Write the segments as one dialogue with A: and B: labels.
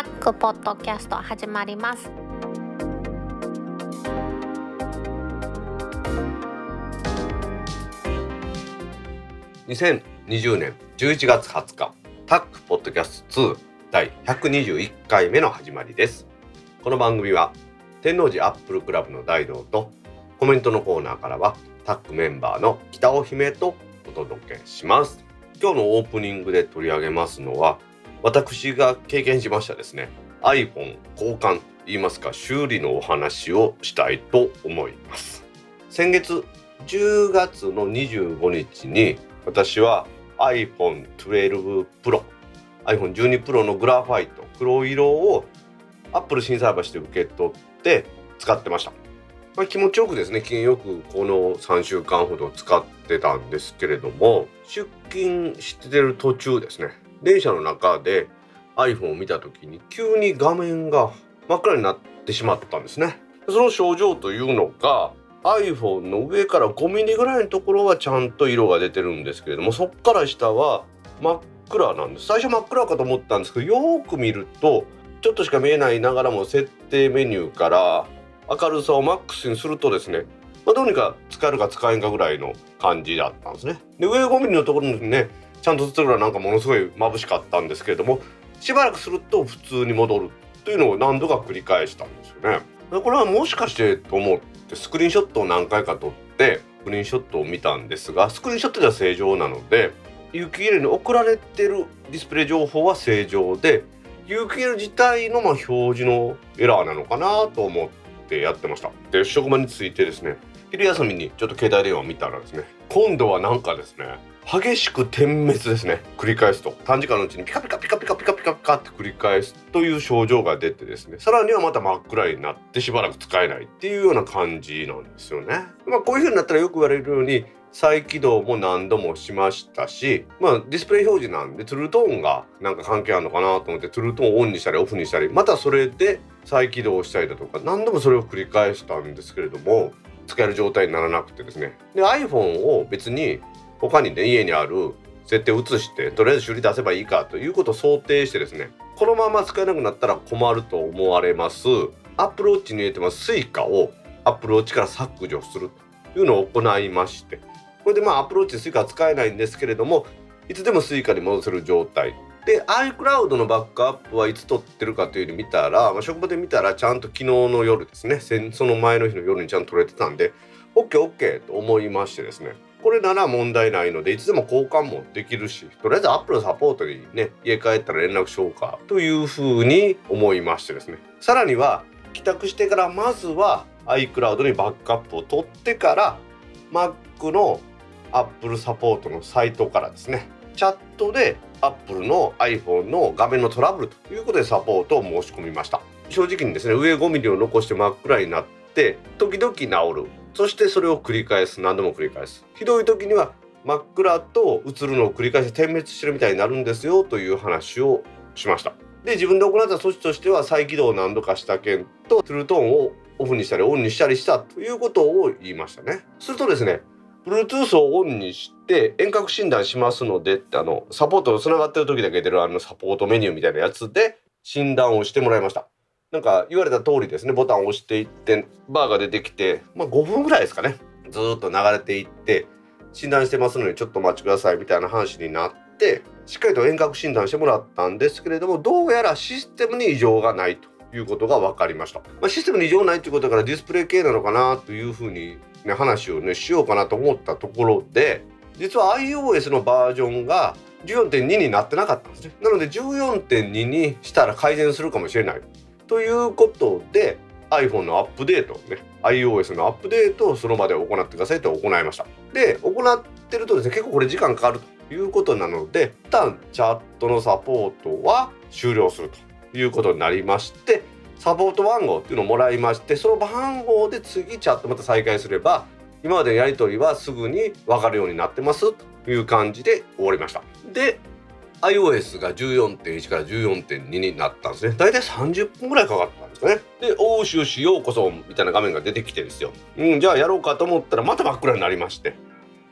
A: タックポッドキャスト始まります。
B: 2020年11月20日タックポッドキャスト2第121回目の始まりです。この番組は天王寺アップルクラブの大道とコメントのコーナーからはタックメンバーの北尾姫とお届けします。今日のオープニングで取り上げますのは私が経験しましたですね iPhone 交換言いますか修理のお話をしたいと思います。先月10月の25日に私は iPhone12 Pro iPhone12 Pro のグラファイト黒色を Apple 心斎橋で受け取って使ってました、まあ、気持ちよくですね機嫌よくこの3週間ほど使ってたんですけれども出勤してる途中ですね電車の中で iPhone を見た時に急に画面が真っ暗になってしまったんですね。その症状というのが iPhone の上から5ミリぐらいのところはちゃんと色が出てるんですけれどもそっから下は真っ暗なんです。最初真っ暗かと思ったんですけどよく見るとちょっとしか見えないながらも設定メニューから明るさをマックスにするとですね、まあ、どうにか使えるか使えんかぐらいの感じだったんですね。で上5ミリのところにねちゃんと映るのはなんかものすごい眩しかったんですけれどもしばらくすると普通に戻るというのを何度か繰り返したんですよね。これはもしかしてと思ってスクリーンショットを何回か撮ってスクリーンショットを見たんですがスクリーンショットでは正常なので有機 EL に送られてるディスプレイ情報は正常で有機 EL 自体のま表示のエラーなのかなと思ってやってました。で職場についてですね昼休みにちょっと携帯電話を見たらですね今度はなんかですね激しく点滅ですね。繰り返すと。短時間のうちにピカピカピカピカピカピカピカって繰り返すという症状が出てですね。さらにはまた真っ暗になってしばらく使えないっていうような感じなんですよね。まあこういう風になったらよく言われるように再起動も何度もしましたし、まあ、ディスプレイ表示なんでトゥルートーンがなんか関係あるのかなと思ってトゥルートーンをオンにしたりオフにしたりまたそれで再起動したりだとか何度もそれを繰り返したんですけれども使える状態にならなくてですね。で iPhone を別に他にね家にある設定を移してとりあえず修理出せばいいかということを想定してですねこのまま使えなくなったら困ると思われます。Apple Watch に入れてます。Suica を Apple Watch から削除するというのを行いまして。これでまあ Apple Watch Suica は使えないんですけれどもいつでも Suica に戻せる状態。で iCloud のバックアップはいつ取ってるかというふうに見たら、まあ、職場で見たらちゃんと昨日の夜ですねその前の日の夜にちゃんと取れてたんで OKOK と思いましてですね。これなら問題ないのでいつでも交換もできるしとりあえず Apple サポートにね家帰ったら連絡しようかというふうに思いましてですね。さらには帰宅してからまずは iCloud にバックアップを取ってから Mac の Apple サポートのサイトからですねチャットで Apple の iPhone の画面のトラブルということでサポートを申し込みました。正直にですね上 5mm を残して真っ暗になって時々治る。そしてそれを繰り返す。何度も繰り返す。ひどい時には真っ暗と映るのを繰り返して点滅してるみたいになるんですよという話をしました。で自分で行った措置としては再起動を何度かした件とトゥルトーンをオフにしたりオンにしたりしたということを言いましたね。するとですね Bluetooth をオンにして遠隔診断しますのでってあのサポートとつながってる時だけ出るあのサポートメニューみたいなやつで診断をしてもらいました。なんか言われた通りですね。ボタンを押していってバーが出てきて、まあ、5分ぐらいですかね。ずっと流れていって診断してますのでちょっとお待ちくださいみたいな話になってしっかりと遠隔診断してもらったんですけれどもどうやらシステムに異常がないということが分かりました、まあ、システムに異常ないということからディスプレイ系なのかなというふうに、ね、話をねしようかなと思ったところで実は iOS のバージョンが14.2になってなかったんですね。なので14.2にしたら改善するかもしれない。ということで iPhone のアップデートね iOS のアップデートをその場で行ってくださいと行いました。で行ってるとですね結構これ時間かかるということなので一旦チャットのサポートは終了するということになりましてサポート番号っていうのをもらいましてその番号で次チャットまた再開すれば今までのやり取りはすぐに分かるようになってますという感じで終わりました。で iOS が14.1から14.2になったんですね。大体30分ぐらいかかったんですかね。で「欧州しようこそ」みたいな画面が出てきてですよ、うん、じゃあやろうかと思ったらまた真っ暗になりまして。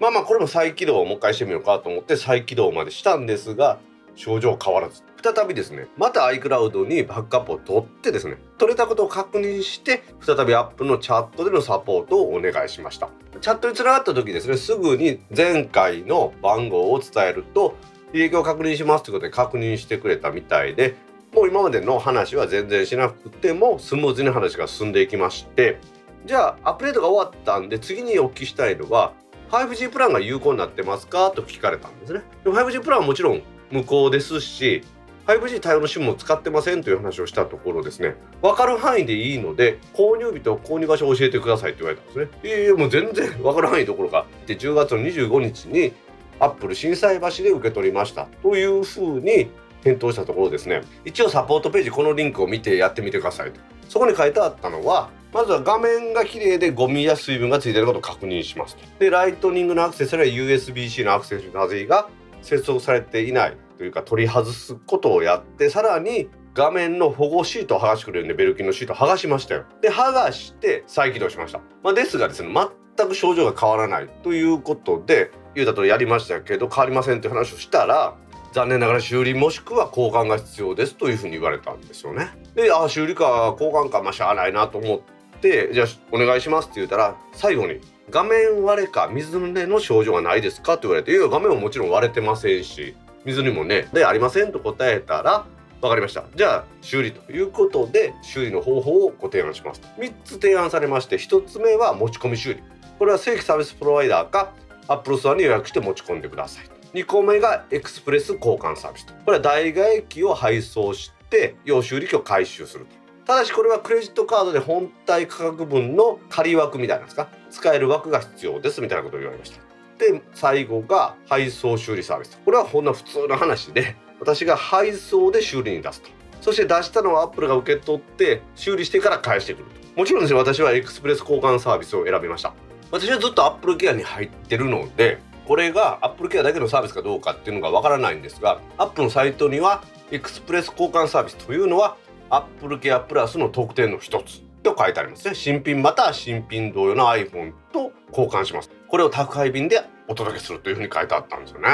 B: まあまあこれも再起動をもう一回してみようかと思って再起動までしたんですが症状変わらず。再びですねまた iCloud にバックアップを取ってですね取れたことを確認して再び App のチャットでのサポートをお願いしました。チャットにつながった時ですねすぐに前回の番号を伝えると履歴を確認しますということで確認してくれたみたいでもう今までの話は全然しなくてもスムーズに話が進んでいきましてじゃあアップデートが終わったんで次にお聞きしたいのは 5G プランが有効になってますかと聞かれたんですね。でも 5G プランはもちろん無効ですし 5G 対応の SIM を使ってませんという話をしたところですね分かる範囲でいいので購入日と購入場所を教えてくださいって言われたんですねいやいやもう全然分かる範囲どころかで10月の25日にアップル心斎橋で受け取りました。というふうに返答したところですね。一応サポートページこのリンクを見てやってみてくださいと。そこに書いてあったのはまずは画面が綺麗でゴミや水分がついていることを確認しますと。でライトニングのアクセスや USB-C のアクセスなぜが接続されていないというか取り外すことをやってさらに画面の保護シートを剥がしてくれるんでベルキンのシートを剥がしましたよ。で剥がして再起動しました、まあ、ですがですね全く症状が変わらないということで言うたとやりましたけど変わりませんって話をしたら残念ながら修理もしくは交換が必要ですというふうに言われたんですよね。でああ修理か交換かまあしゃあないなと思ってじゃあお願いしますって言ったら最後に画面割れか水濡れの症状はないですかって言われていや画面ももちろん割れてませんし水にもねでありませんと答えたら分かりました。じゃあ修理ということで修理の方法をご提案します3つ提案されまして1つ目は持ち込み修理。これは正規サービスプロバイダーか Apple ストアに予約して持ち込んでください2個目がエクスプレス交換サービスと。これは代替機を配送して要修理機を回収すると。ただしこれはクレジットカードで本体価格分の仮枠みたいなんですか？使える枠が必要ですみたいなことを言われました。で最後が配送修理サービスこれはほんの普通の話で私が配送で修理に出すと。そして出したのはアップルが受け取って修理してから返してくると。もちろんですね私はエクスプレス交換サービスを選びました。私はずっとアップルケアに入ってるのでこれがアップルケアだけのサービスかどうかっていうのがわからないんですがアップルのサイトにはエクスプレス交換サービスというのはアップルケアプラスの特典の一つと書いてありますね。新品または新品同様の iPhone と交換します。これを宅配便でお届けするというふうに書いてあったんですよね。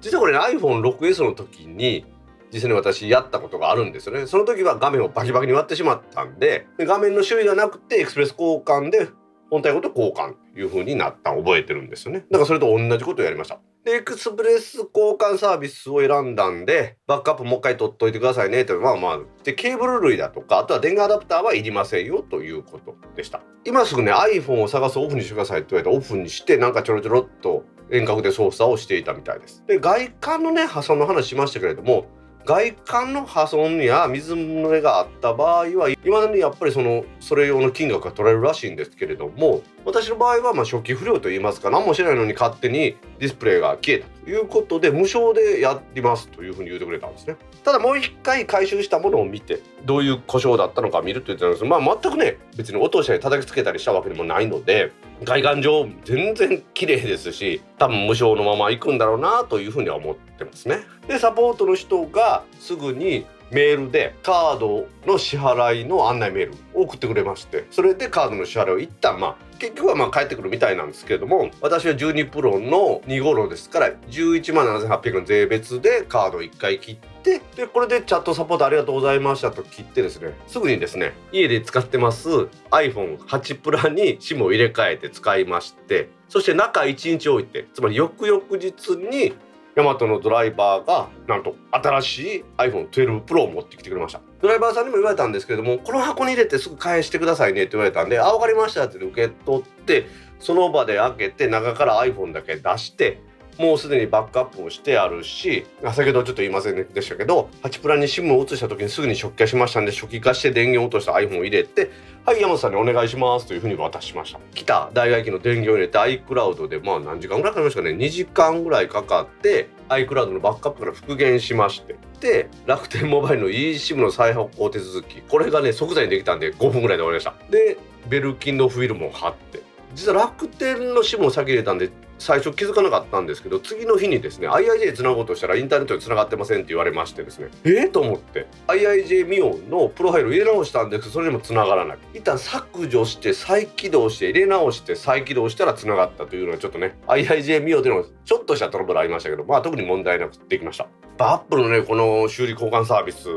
B: 実はこれ、ね、iPhone6S の時に実際に私やったことがあるんですよね。その時は画面をバキバキに割ってしまったんで画面の修理がなくてエクスプレス交換で本体ごと交換という風になった覚えてるんですよね。だからそれと同じことをやりました。でエクスプレス交換サービスを選んだんでバックアップもう一回取っといてくださいねってまあまあでケーブル類だとかあとは電源アダプターはいりませんよということでした。今すぐね iPhone を探すオフにしてくださいって言われてオフにしてなんかちょろちょろっと遠隔で操作をしていたみたいです。で外観のね破損の話しましたけれども外観の破損や水漏れがあった場合はいまだにやっぱりそのそれ用の金額が取られるらしいんですけれども私の場合はま初期不良といいますか何もしないのに勝手にディスプレイが消えたということで無償でやりますというふうに言ってくれたんですね。ただもう一回回収したものを見てどういう故障だったのか見ると言ってたんです。まあ全くね別に落としたり叩きつけたりしたわけでもないので外観上全然綺麗ですし多分無償のまま行くんだろうなというふうには思ってますね。でサポートの人がすぐにメールでカードの支払いの案内メールを送ってくれましてそれでカードの支払いを一旦まあ結局はまあ返ってくるみたいなんですけれども私は12プロの2頃ですから11万7800円税別でカードを1回切ってでこれでチャットサポートありがとうございましたと切ってですねすぐにですね家で使ってます iPhone8 プラに SIM を入れ替えて使いましてそして中1日置いてつまり翌々日にヤマトのドライバーがなんと新しい iPhone12 Pro を持ってきてくれました。ドライバーさんにも言われたんですけれどもこの箱に入れてすぐ返してくださいねって言われたんであ分かりましたって受け取ってその場で開けて中から iPhone だけ出してもうすでにバックアップもしてあるし先ほどちょっと言いませんでしたけど8プラに SIM を移した時にすぐに初期化しましたんで初期化して電源を落とした iPhone を入れてはい山本さんにお願いしますというふうに渡しました。来た代替機の電源を入れて iCloud でまあ何時間ぐらいかかりましたかね。2時間ぐらいかかって iCloud のバックアップから復元しまして。で楽天モバイルの eSIM の再発行手続き。これがね即座にできたんで5分ぐらいで終わりました。でベルキンのフィルムを貼って。実は楽天の SIM を先入れたんで最初気づかなかったんですけど次の日にですね IIJ つなごうとしたらインターネットにつながってませんって言われましてですねえ？えー、と思って IIJ ミオンのプロファイル入れ直したんですけどそれにもつながらない一旦削除して再起動して入れ直して再起動したらつながったというのはちょっとね IIJ ミオンでのちょっとしたトラブルありましたけどまあ特に問題なくできました。ぱアップルのねこの修理交換サービス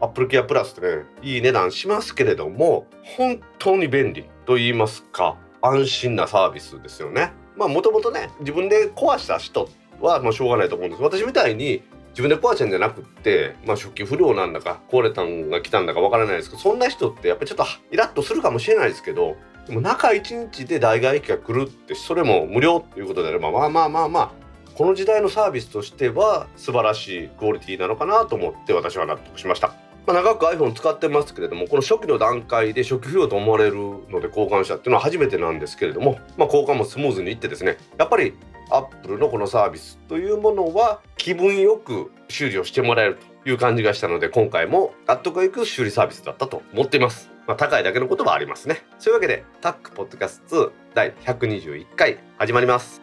B: アップルケアプラスってねいい値段しますけれども本当に便利と言いますか安心なサービスですよねまあもともとね自分で壊した人はまあしょうがないと思うんです私みたいに自分で壊したんじゃなくって、まあ、初期不良なんだか壊れたんが来たんだかわからないですけどそんな人ってやっぱりちょっとイラッとするかもしれないですけどでも中1日で代替機が来るってそれも無料っていうことであればまあまあまあまあこの時代のサービスとしては素晴らしいクオリティなのかなと思って私は納得しました。まあ、長く iPhone 使ってますけれどもこの初期の段階で初期不要と思われるので交換したっていうのは初めてなんですけれども、まあ、交換もスムーズにいってですねやっぱり Apple のこのサービスというものは気分よく修理をしてもらえるという感じがしたので今回も納得がいく修理サービスだったと思っています。まあ、高いだけのことはありますね。そういうわけでタックポッドキャスト2第121回始まります。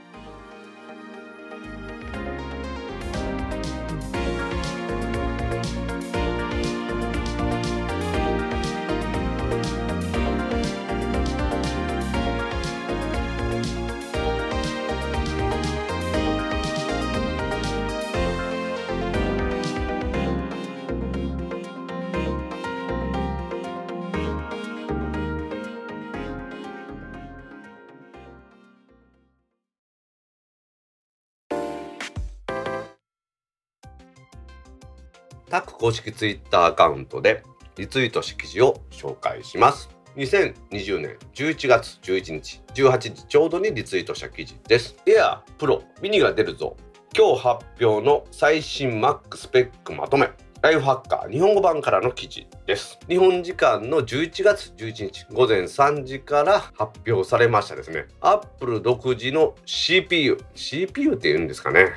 B: 公式ツイッターアカウントでリツイートし記事を紹介します。2020年11月11日18時ちょうどにリツイートした記事です。Air Pro ミニが出るぞ。今日発表の最新 Mac スペックまとめ。ライフハッカー日本語版からの記事です。日本時間の11月11日午前3時から発表されましたですね。Apple 独自の CPU、CPU って言うんですかね。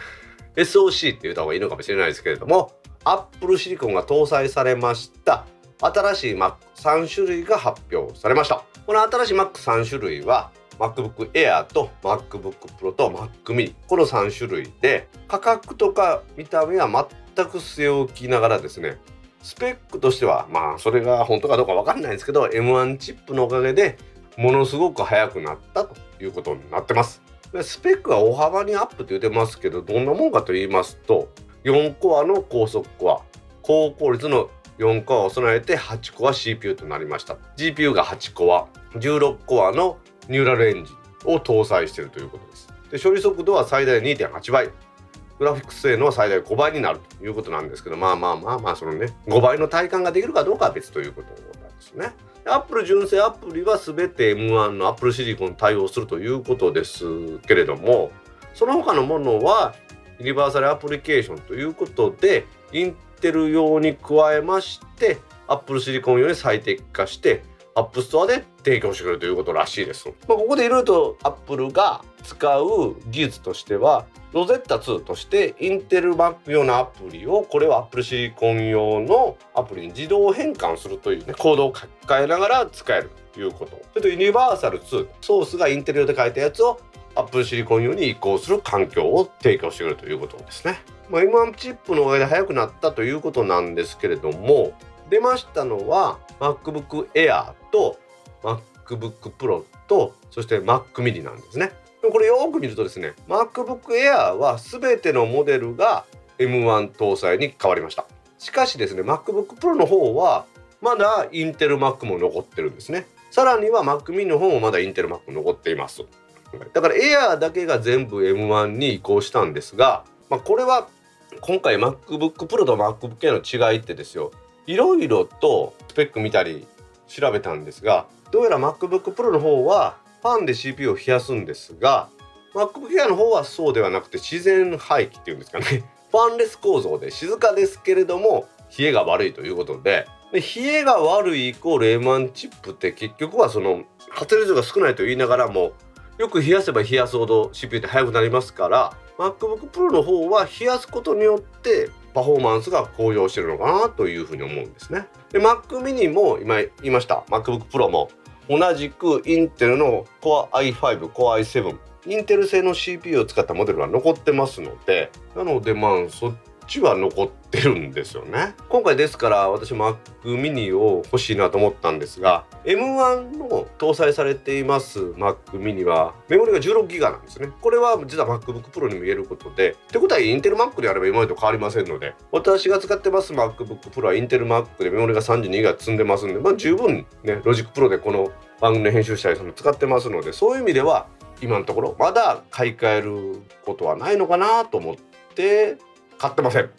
B: SOC って言った方がいいのかもしれないですけれども、アップルシリコンが搭載されました。新しい Mac3 種類が発表されました。この新しい Mac3 種類は MacBook Air と MacBook Pro と Mac mini この3種類で価格とか見た目は全く据え置きながらですね。スペックとしてはまあそれが本当かどうか分かんないんですけど M1 チップのおかげでものすごく速くなったということになってます。スペックは大幅にアップって言ってますけどどんなもんかと言いますと4コアの高速コア。高効率の4コアを備えて8コア CPU となりました。GPU が8コア。16コアのニューラルエンジンを搭載しているということです。で処理速度は最大2.8倍。グラフィックス性能は最大5倍になるということなんですけどまあまあまあまあそのね5倍の体感ができるかどうかは別ということなんですね。アップル純正アプリは全て M1 のアップルシリコン対応するということですけれどもその他のものはユニバーサルアプリケーションということでインテル用に加えましてアップルシリコン用に最適化してアップストアで提供してくれるということらしいです。まあ、ここでいろいろとアップルが使う技術としてはロゼッタ2としてインテル Mac 用のアプリをこれはアップルシリコン用のアプリに自動変換するというねコードを書き換えながら使えるということそれとユニバーサル2ソースがインテル用で書いたやつをアップルシリコン用に移行する環境を提供してくれるということですね。まあ、M1 チップのおかげで速くなったということなんですけれども出ましたのは MacBook Air と MacBook Pro とそして Mac mini なんですね。これよく見るとですね MacBook Air は全てのモデルが M1 搭載に変わりました。しかしですね MacBook Pro の方はまだインテル Mac も残ってるんですね。さらには Mac mini の方もまだインテル Mac 残っています。だからエアーだけが全部 M1 に移行したんですが、まあ、これは今回 MacBook Pro と MacBook Air の違いってですよ。いろいろとスペック見たり調べたんですがどうやら MacBook Pro の方はファンで CPU を冷やすんですが MacBook Air の方はそうではなくて自然排気っていうんですかね。ファンレス構造で静かですけれども冷えが悪いということで。で冷えが悪いイコール M1 チップって結局はその発熱量が少ないと言いながらもよく冷やせば冷やすほど CPU って速くなりますから MacBook Pro の方は冷やすことによってパフォーマンスが向上してるのかなというふうに思うんですね。で Mac mini も今言いました MacBook Pro も同じくインテルの Core i5、Core i7 インテル製の CPU を使ったモデルが残ってますのでなのでまあそっちは残ってるんですよね。今回ですから私 Mac mini を欲しいなと思ったんですが M1 の搭載されています Mac mini はメモリが 16GB なんですね。これは実は MacBook Pro にも言えることでってことはインテル Mac であれば今までと変わりませんので私が使ってます MacBook Pro はインテル Mac でメモリが 32GB 積んでますんでまあ十分ねロジックプロでこの番組の編集したりその使ってますのでそういう意味では今のところまだ買い替えることはないのかなと思って買ってません。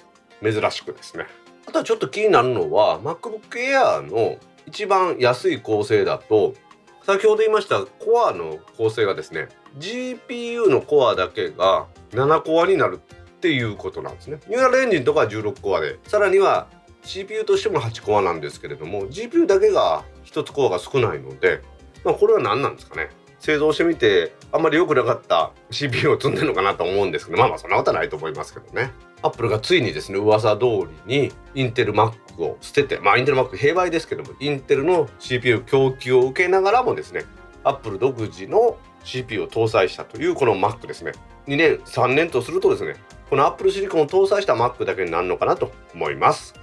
B: 珍しくですね。あとはちょっと気になるのは MacBook Air の一番安い構成だと先ほど言いましたコアの構成がですね GPU のコアだけが7コアになるっていうことなんですね。ニューラルエンジンとかは16コアでさらには CPU としても8コアなんですけれども GPU だけが1つコアが少ないので、まあ、これは何なんですかね。製造してみてあんまり良くなかった CPU を積んでるのかなと思うんですけどまあまあそんなことはないと思いますけどね。アップルがついにですね噂通りにインテル Mac を捨ててまあインテル Mac 平売ですけどもインテルの CPU 供給を受けながらもですねアップル独自の CPU を搭載したというこの Mac ですね。2年3年とするとですねこの Apple シリコンを搭載した Mac だけになるのかなと思います。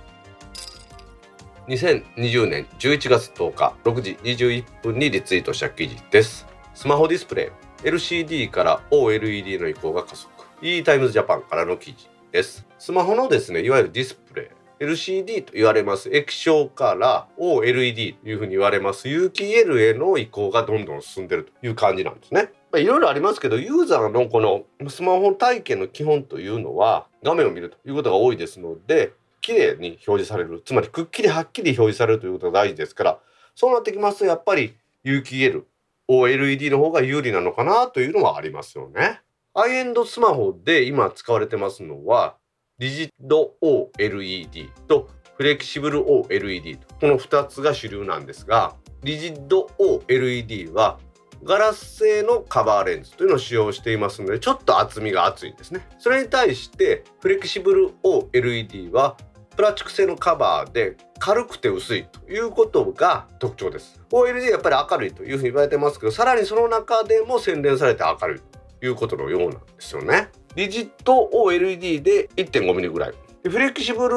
B: 2020年11月10日6時21分にリツイートした記事です。スマホディスプレイ LCD から OLED の移行が加速。E タイムズジャパンからの記事。ですスマホのですねいわゆるディスプレイ LCD と言われます液晶から OLED というふうに言われます有機 EL への移行がどんどん進んでるという感じなんですね。いろいろありますけどユーザーのこのスマホ体験の基本というのは画面を見るということが多いですので綺麗に表示されるつまりくっきりはっきり表示されるということが大事ですからそうなってきますとやっぱり有機 EL OLED の方が有利なのかなというのはありますよね。ハイエンドスマホで今使われてますのはリジッド OLED とフレキシブル OLED とこの2つが主流なんですがリジッド OLED はガラス製のカバーレンズというのを使用していますのでちょっと厚みが厚いんですね。それに対してフレキシブル OLED はプラスチック製のカバーで軽くて薄いということが特徴です。OLED やっぱり明るいというふうに言われてますけどさらにその中でも洗練されて明るいいうことのようなんですよね。リジット OLED で 1.5mm ぐらい。フレキシブル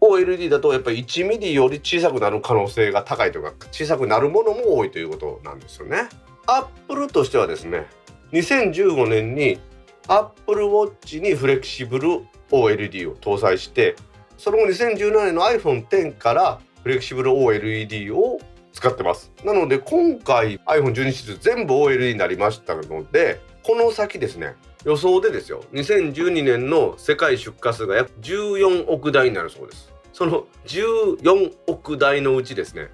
B: OLED だとやっぱり 1mm より小さくなる可能性が高いというか小さくなるものも多いということなんですよね。アップルとしてはですね2015年に Apple Watch にフレキシブル OLED を搭載してその後2017年の iPhone X からフレキシブル OLED を使ってます。なので今回 iPhone12 シリーズ全部 OLED になりましたのでこの先ですね。予想でですよ。2012年の世界出荷数が約14億台になるそうです。その14億台のうちですね。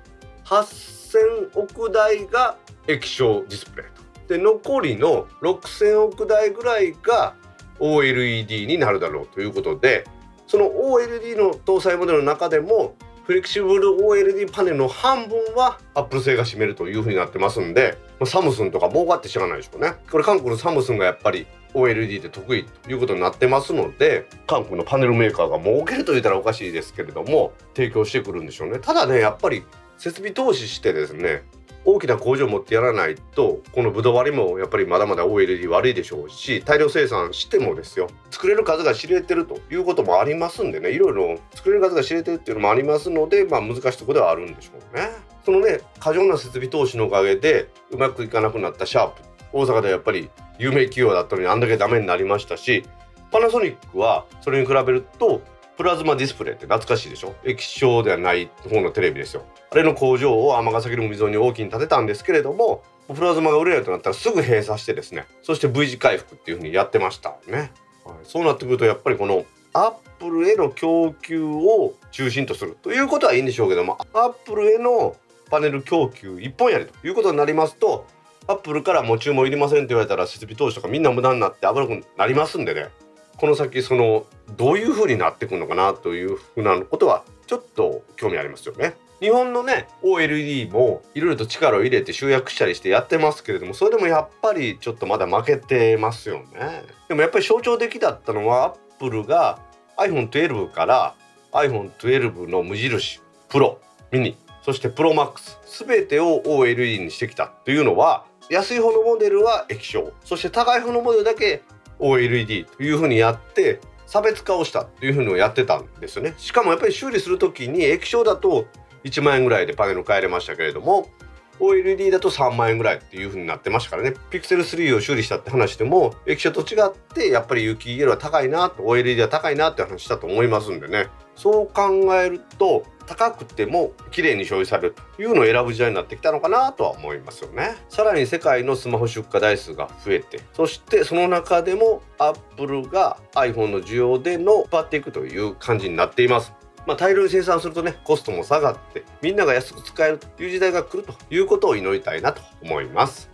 B: 8000億台が液晶ディスプレイと。で残りの6000億台ぐらいが OLED になるだろうということでその OLED の搭載モデルの中でもフレキシブル OLED パネルの半分はアップル製が占めるというふうになってますんでサムスンとか儲かって知らないでしょうねこれ韓国のサムスンがやっぱり OLED で得意ということになってますので韓国のパネルメーカーが儲けると言ったらおかしいですけれども提供してくるんでしょうねただねやっぱり設備投資してですね大きな工場を持ってやらないとこのブドウ割りもやっぱりまだまだ OLED 悪いでしょうし大量生産してもですよ作れる数が知れてるということもありますんでねいろいろ作れる数が知れてるっていうのもありますのでまあ難しいとこではあるんでしょうね。そのね過剰な設備投資のおかげでうまくいかなくなったシャープ。大阪ではやっぱり有名企業だったのにあんだけダメになりましたしパナソニックはそれに比べるとプラズマディスプレイって懐かしいでしょ？液晶ではない方のテレビですよ。あれの工場を尼崎の溝に大きに建てたんですけれどもプラズマが売れないとなったらすぐ閉鎖してですねそして V 字回復っていうふうにやってましたね、はい、そうなってくるとやっぱりこのアップルへの供給を中心とするということはいいんでしょうけどもアップルへのパネル供給一本やりということになりますとアップルからもう注文いりませんって言われたら設備投資とかみんな無駄になって危なくなりますんでねこの先そのどういう風になってくるのかなというふうなことはちょっと興味ありますよね。日本のね OLED もいろいろと力を入れて集約したりしてやってますけれどもそれでもやっぱりちょっとまだ負けてますよね。でもやっぱり象徴的だったのはアップルが iPhone12 から iPhone12 の無印プロミニそしてプロマックス全てを OLED にしてきたというのは安い方のモデルは液晶そして高い方のモデルだけ OLED というふうにやって差別化をしたっていうふうのをやってたんですよね。しかもやっぱり修理する時に液晶だと1万円ぐらいでパネル変えれましたけれども OLED だと3万円ぐらいっていう風になってましたからね。ピクセル3を修理したって話でも液晶と違ってやっぱり有機 EL は高いなと OLED は高いなって話したと思いますんでね。そう考えると高くても綺麗に消費されるというのを選ぶ時代になってきたのかなとは思いますよね。さらに世界のスマホ出荷台数が増えてそしてその中でもアップルが iPhone の需要での引っ張っていくという感じになっています。まあ、大量に生産するとねコストも下がってみんなが安く使えるという時代が来るということを祈りたいなと思います。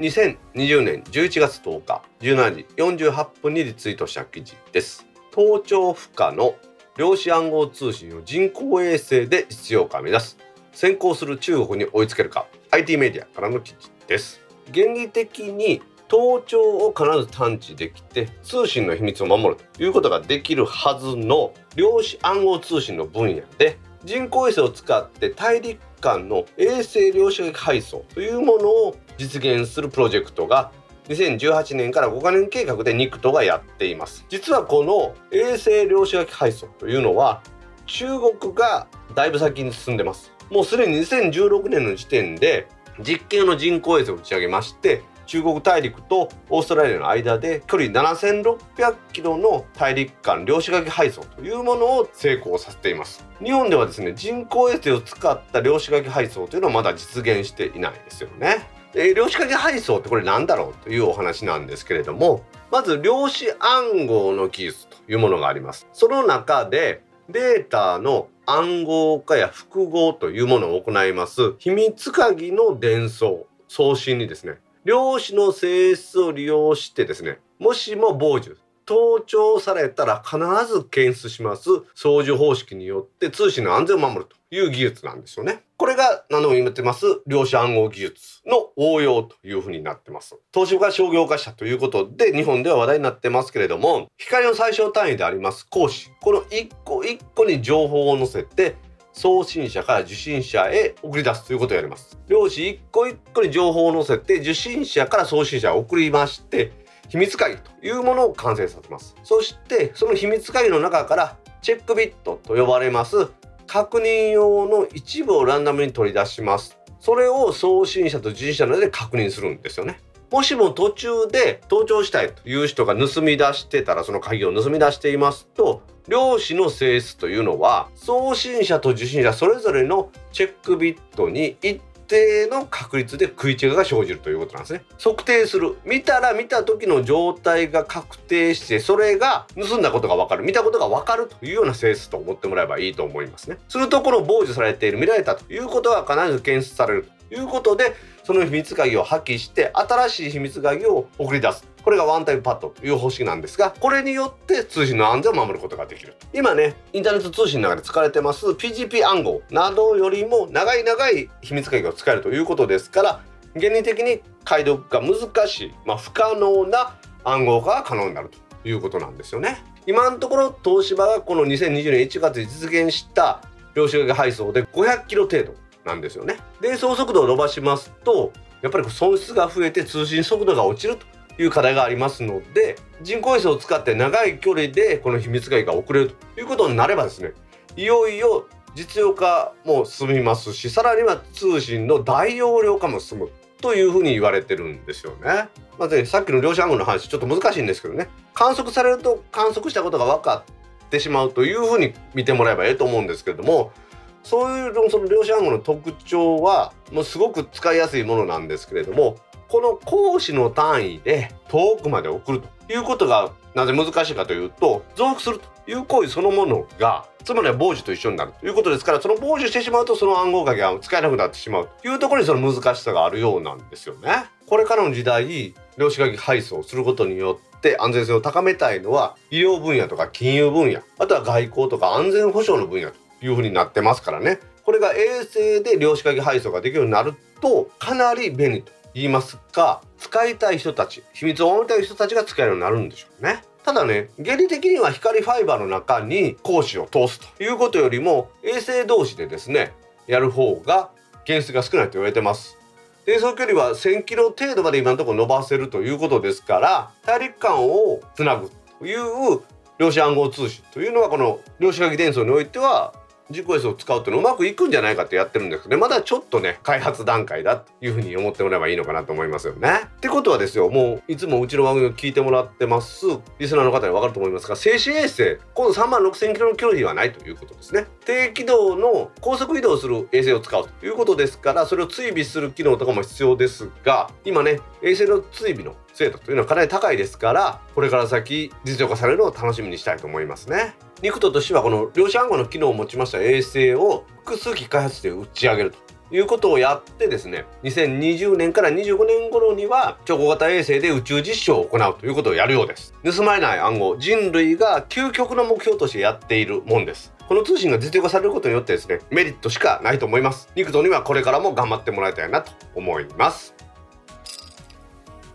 B: 2020年11月10日17時48分にリツイートした記事です。盗聴不可の量子暗号通信を人工衛星で実用化を目指す。先行する中国に追いつけるか。IT メディアからの記事です。原理的に盗聴を必ず探知できて通信の秘密を守るということができるはずの量子暗号通信の分野で人工衛星を使って大陸間の衛星量子配送というものを実現するプロジェクトが2018年から5カ年計画でニクトがやっています。実はこの衛星量子配送というのは中国がだいぶ先に進んでます。もうすでに2016年の時点で実験の人工衛星を打ち上げまして中国大陸とオーストラリアの間で距離7600キロの大陸間量子掛け配送というものを成功させています。日本ではですね人工衛星を使った量子掛け配送というのはまだ実現していないですよね。で量子掛け配送ってこれ何だろうというお話なんですけれどもまず量子暗号の技術というものがあります。その中でデータの暗号化や複合というものを行います。秘密鍵の伝送。送信にですね量子の性質を利用してですねもしも傍受盗聴されたら必ず検出します送受方式によって通信の安全を守るという技術なんですよね。これが何度も言ってます？量子暗号技術の応用というふうになってます。東芝が商業化したということで日本では話題になってますけれども光の最小単位であります光子この一個一個に情報を載せて送信者から受信者へ送り出すということをやります量子一個一個に情報を載せて受信者から送信者へ送りまして秘密鍵というものを完成させます。そしてその秘密鍵の中からチェックビットと呼ばれます確認用の一部をランダムに取り出します。それを送信者と受信者の間で確認するんですよね。もしも途中で盗聴したいという人が盗み出してたらその鍵を盗み出していますと量子の性質というのは送信者と受信者それぞれのチェックビットに一定の確率で食い違いが生じるということなんですね。測定する見たら見た時の状態が確定してそれが盗んだことが分かる。見たことが分かるというような性質と思ってもらえばいいと思いますね。するとこの傍受されている見られたということは必ず検出されるということでその秘密鍵を破棄して新しい秘密鍵を送り出す。これがワンタイムパッドという方式なんですがこれによって通信の安全を守ることができる今ねインターネット通信の中で使われてます PGP 暗号などよりも長い長い秘密鍵が使えるということですから原理的に解読が難しい、まあ、不可能な暗号化が可能になるということなんですよね。今のところ東芝がこの2020年1月に実現した量子配送で500キロ程度。なんですよね伝送速度を伸ばしますとやっぱり損失が増えて通信速度が落ちるという課題がありますので人工衛星を使って長い距離でこの秘密鍵が送れるということになればですねいよいよ実用化も進みますしさらには通信の大容量化も進むというふうに言われてるんですよね。まず、ね、さっきの量子暗号の話ちょっと難しいんですけどね観測されると観測したことが分かってしまうというふうに見てもらえばいいと思うんですけれどもそういうその量子暗号の特徴はもうすごく使いやすいものなんですけれどもこの講師の単位で遠くまで送るということがなぜ難しいかというと増幅するという行為そのものがつまりは傍受と一緒になるということですからその傍受してしまうとその暗号鍵が使えなくなってしまうというところにその難しさがあるようなんですよね。これからの時代量子鍵配送することによって安全性を高めたいのは医療分野とか金融分野あとは外交とか安全保障の分野というふうになってますからね。これが衛星で量子鍵配送ができるようになるとかなり便利と言いますか使いたい人たち秘密を守りたい人たちが使えるようになるんでしょうね。ただね原理的には光ファイバーの中に光子を通すということよりも衛星同士でですねやる方が検出が少ないと言われてます。伝送距離は1000キロ程度まで今のところ伸ばせるということですから大陸間をつなぐという量子暗号通信というのはこの量子書き伝送においては GPS を使うっていうのうまくいくんじゃないかってやってるんですけど、ね、まだちょっとね開発段階だというふうに思ってもらえばいいのかなと思いますよね。ってことはですよもういつもうちの番組を聞いてもらってますリスナーの方に分かると思いますが静止衛星今度3万6,000キロの距離はないということですね。低軌道の高速移動する衛星を使うということですからそれを追尾する機能とかも必要ですが今ね衛星の追尾の精度というのはかなり高いですからこれから先実用化されるのを楽しみにしたいと思いますね。ニクトとしてはこの量子暗号の機能を持ちました衛星を複数機開発して打ち上げるということをやってですね2020年から25年頃には超小型衛星で宇宙実証を行うということをやるようです。盗まれない暗号人類が究極の目標としてやっているもんです。この通信が実用化されることによってですねメリットしかないと思います。ニクトにはこれからも頑張ってもらいたいなと思います。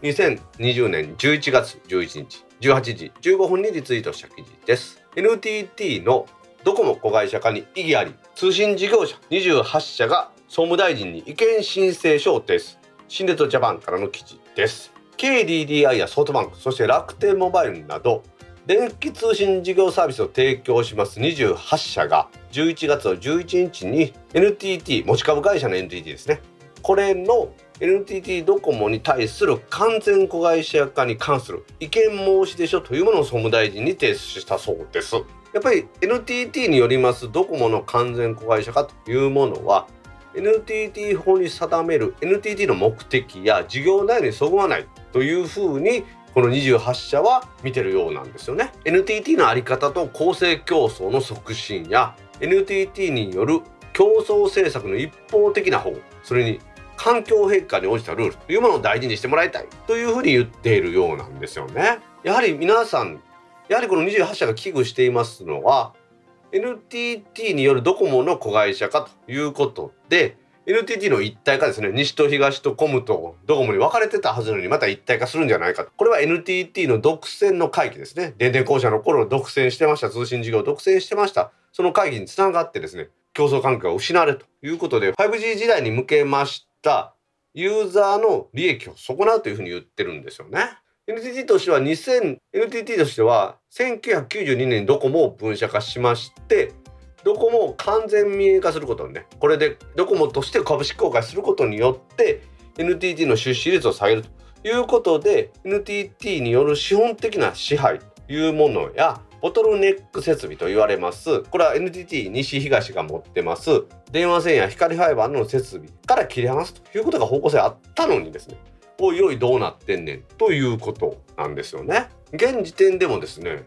B: 2020年11月11日18時15分にリツイートした記事です。NTT のドコモ子会社化に異議あり通信事業者28社が総務大臣に意見申請書を提出。新ネットジャパンからの記事です。KDDI やソフトバンクそして楽天モバイルなど電気通信事業サービスを提供します28社が11月の11日に NTT 持ち株会社の NTT ですね。これの NTT ドコモに対する完全子会社化に関する意見申し出書というものを総務大臣に提出したそうです。やっぱり NTT によりますドコモの完全子会社化というものは NTT 法に定める NTT の目的や事業内容にそぐわないというふうにこの28社は見てるようなんですよね。NTT の在り方と公正競争の促進や NTT による競争政策の一方的な方それに環境変化に応じたルールというものを大事にしてもらいたいというふうに言っているようなんですよね。やはり皆さんやはりこの28社が危惧していますのは NTT によるドコモの子会社化ということで NTT の一体化ですね。西と東とコムとドコモに分かれてたはずなのにまた一体化するんじゃないかと。これは NTT の独占の会議ですね。電電公社の頃独占してました。通信事業を独占してました。その会議につながってですね競争環境が失われということで 5G 時代に向けましてたユーザーの利益を損なうというふうに言ってるんですよね。NTT としては2000 NTT としては1992年にドコモを分社化しましてドコモを完全民営化することにねこれでドコモとして株式公開することによって NTT の出資率を下げるということで NTT による資本的な支配というものやボトルネック設備と言われます。これは NTT 西東が持ってます。電話線や光ファイバーの設備から切り離すということが方向性あったのにですね。おいおいどうなってんねん。ということなんですよね。現時点でもですね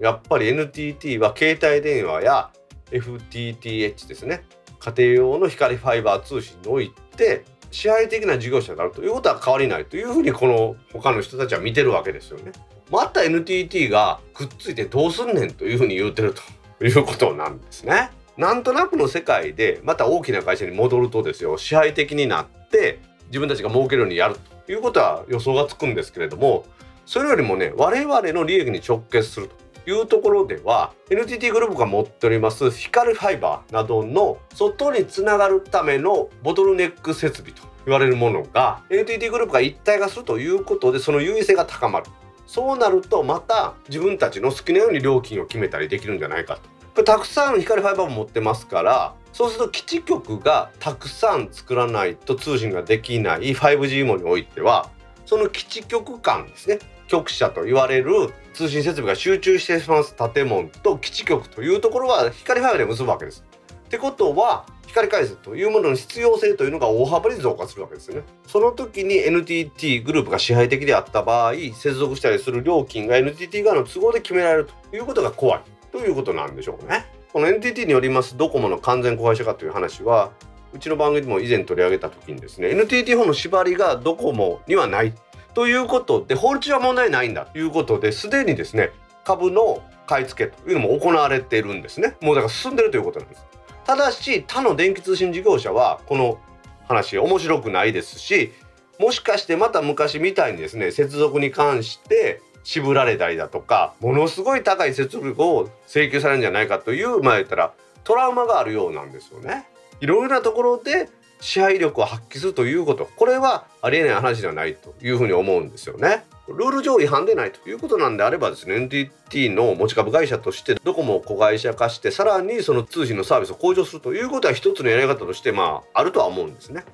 B: やっぱり NTT は携帯電話や FTTH ですね。家庭用の光ファイバー通信において支配的な事業者であるということは変わりないというふうにこの他の人たちは見てるわけですよね。また NTT がくっついてどうすんねんというふうに言うてるということなんですね。なんとなくの世界でまた大きな会社に戻るとですよ支配的になって自分たちが儲けるようにやるということは予想がつくんですけれどもそれよりもね我々の利益に直結するというところでは NTT グループが持っております光ファイバーなどの外につながるためのボトルネック設備と言われるものが NTT グループが一体化するということでその優位性が高まるそうなるとまた自分たちの好きなように料金を決めたりできるんじゃないかと。これたくさん光ファイバーも持ってますからそうすると基地局がたくさん作らないと通信ができない 5G 網においてはその基地局間ですね局舎と言われる通信設備が集中してします建物と基地局というところは光ファイバーで結ぶわけです。ってことは光回線というものの必要性というのが大幅に増加するわけですよね。その時に NTT グループが支配的であった場合接続したりする料金が NTT 側の都合で決められるということが怖いということなんでしょうね。この NTT によりますドコモの完全子会社化という話はうちの番組でも以前取り上げた時にですね NTT 法の縛りがドコモにはないということで法律は問題ないんだということですでにですね株の買い付けというのも行われているんですねもうだから進んでるということなんですただし他の電気通信事業者はこの話面白くないですしもしかしてまた昔みたいにですね接続に関して渋られたりだとかものすごい高い接続を請求されるんじゃないかというまあ言ったらトラウマがあるようなんですよね。いろいろなところで支配力を発揮するということこれはありえない話ではないというふうに思うんですよね。ルール上違反でないということなんであればですね NTT の持ち株会社としてドコモを子会社化してさらにその通信のサービスを向上するということは一つのやり方としてまああるとは思うんですね。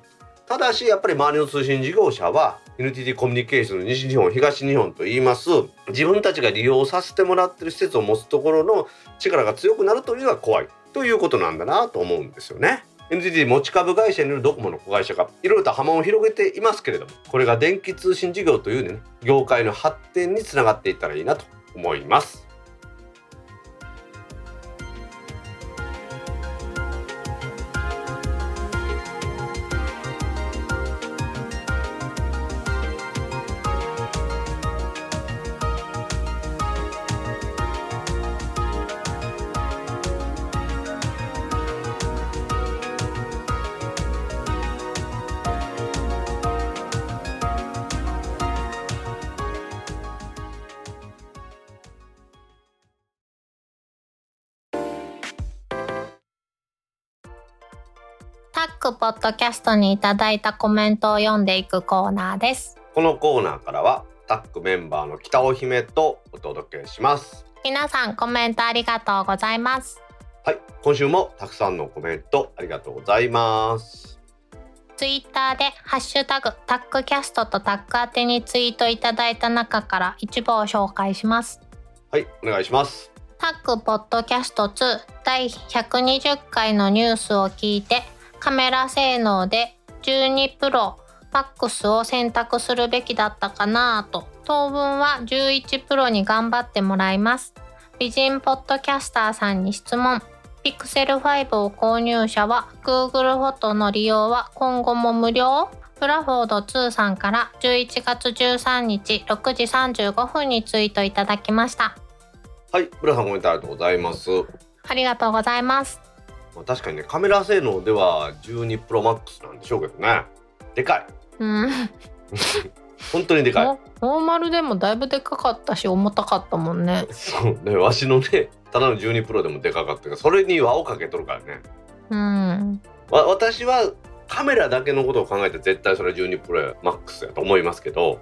B: ただしやっぱり周りの通信事業者は NTT コミュニケーションの西日本東日本といいます自分たちが利用させてもらってる施設を持つところの力が強くなるというのは怖いということなんだなと思うんですよね。NTT 持ち株会社によるドコモの子会社がいろいろと波紋を広げていますけれどもこれが電気通信事業というね業界の発展につながっていったらいいなと思います。
A: ポッドキャストにいただいたコメントを読んでいくコーナーです。
B: このコーナーからはタックメンバーの北尾姫とお届けします。
A: 皆さんコメントありがとうございます。
B: はい今週もたくさんのコメントありがとうございます。
A: ツイッターでハッシュタグタックキャストとタック宛てにツイートいただいた中から一部を紹介します。
B: はいお願いします。
A: タックポッドキャスト2第120回のニュースを聞いてカメラ性能で12プロマックスを選択するべきだったかなと。当分は11プロに頑張ってもらいます。美人ポッドキャスターさんに質問。ピクセル5を購入者は Google フォトの利用は今後も無料。プラフォード2さんから11月13日6時35分にツイートいただきました。
B: はいブラさんコメントありがとうございます。
A: ありがとうございます
B: まあ、確かにねカメラ性能では12プロマックスなんでしょうけどね。でかい。
A: うん。
B: 本当にでかい。
A: ノノーマルでもだいぶでかかったし重たかったもんね。
B: そうねわしのねただの12プロでもでかかったけどそれに輪をかけとるからね。
A: うん。
B: わ私はカメラだけのことを考えて絶対それは12プロマックスやと思いますけど、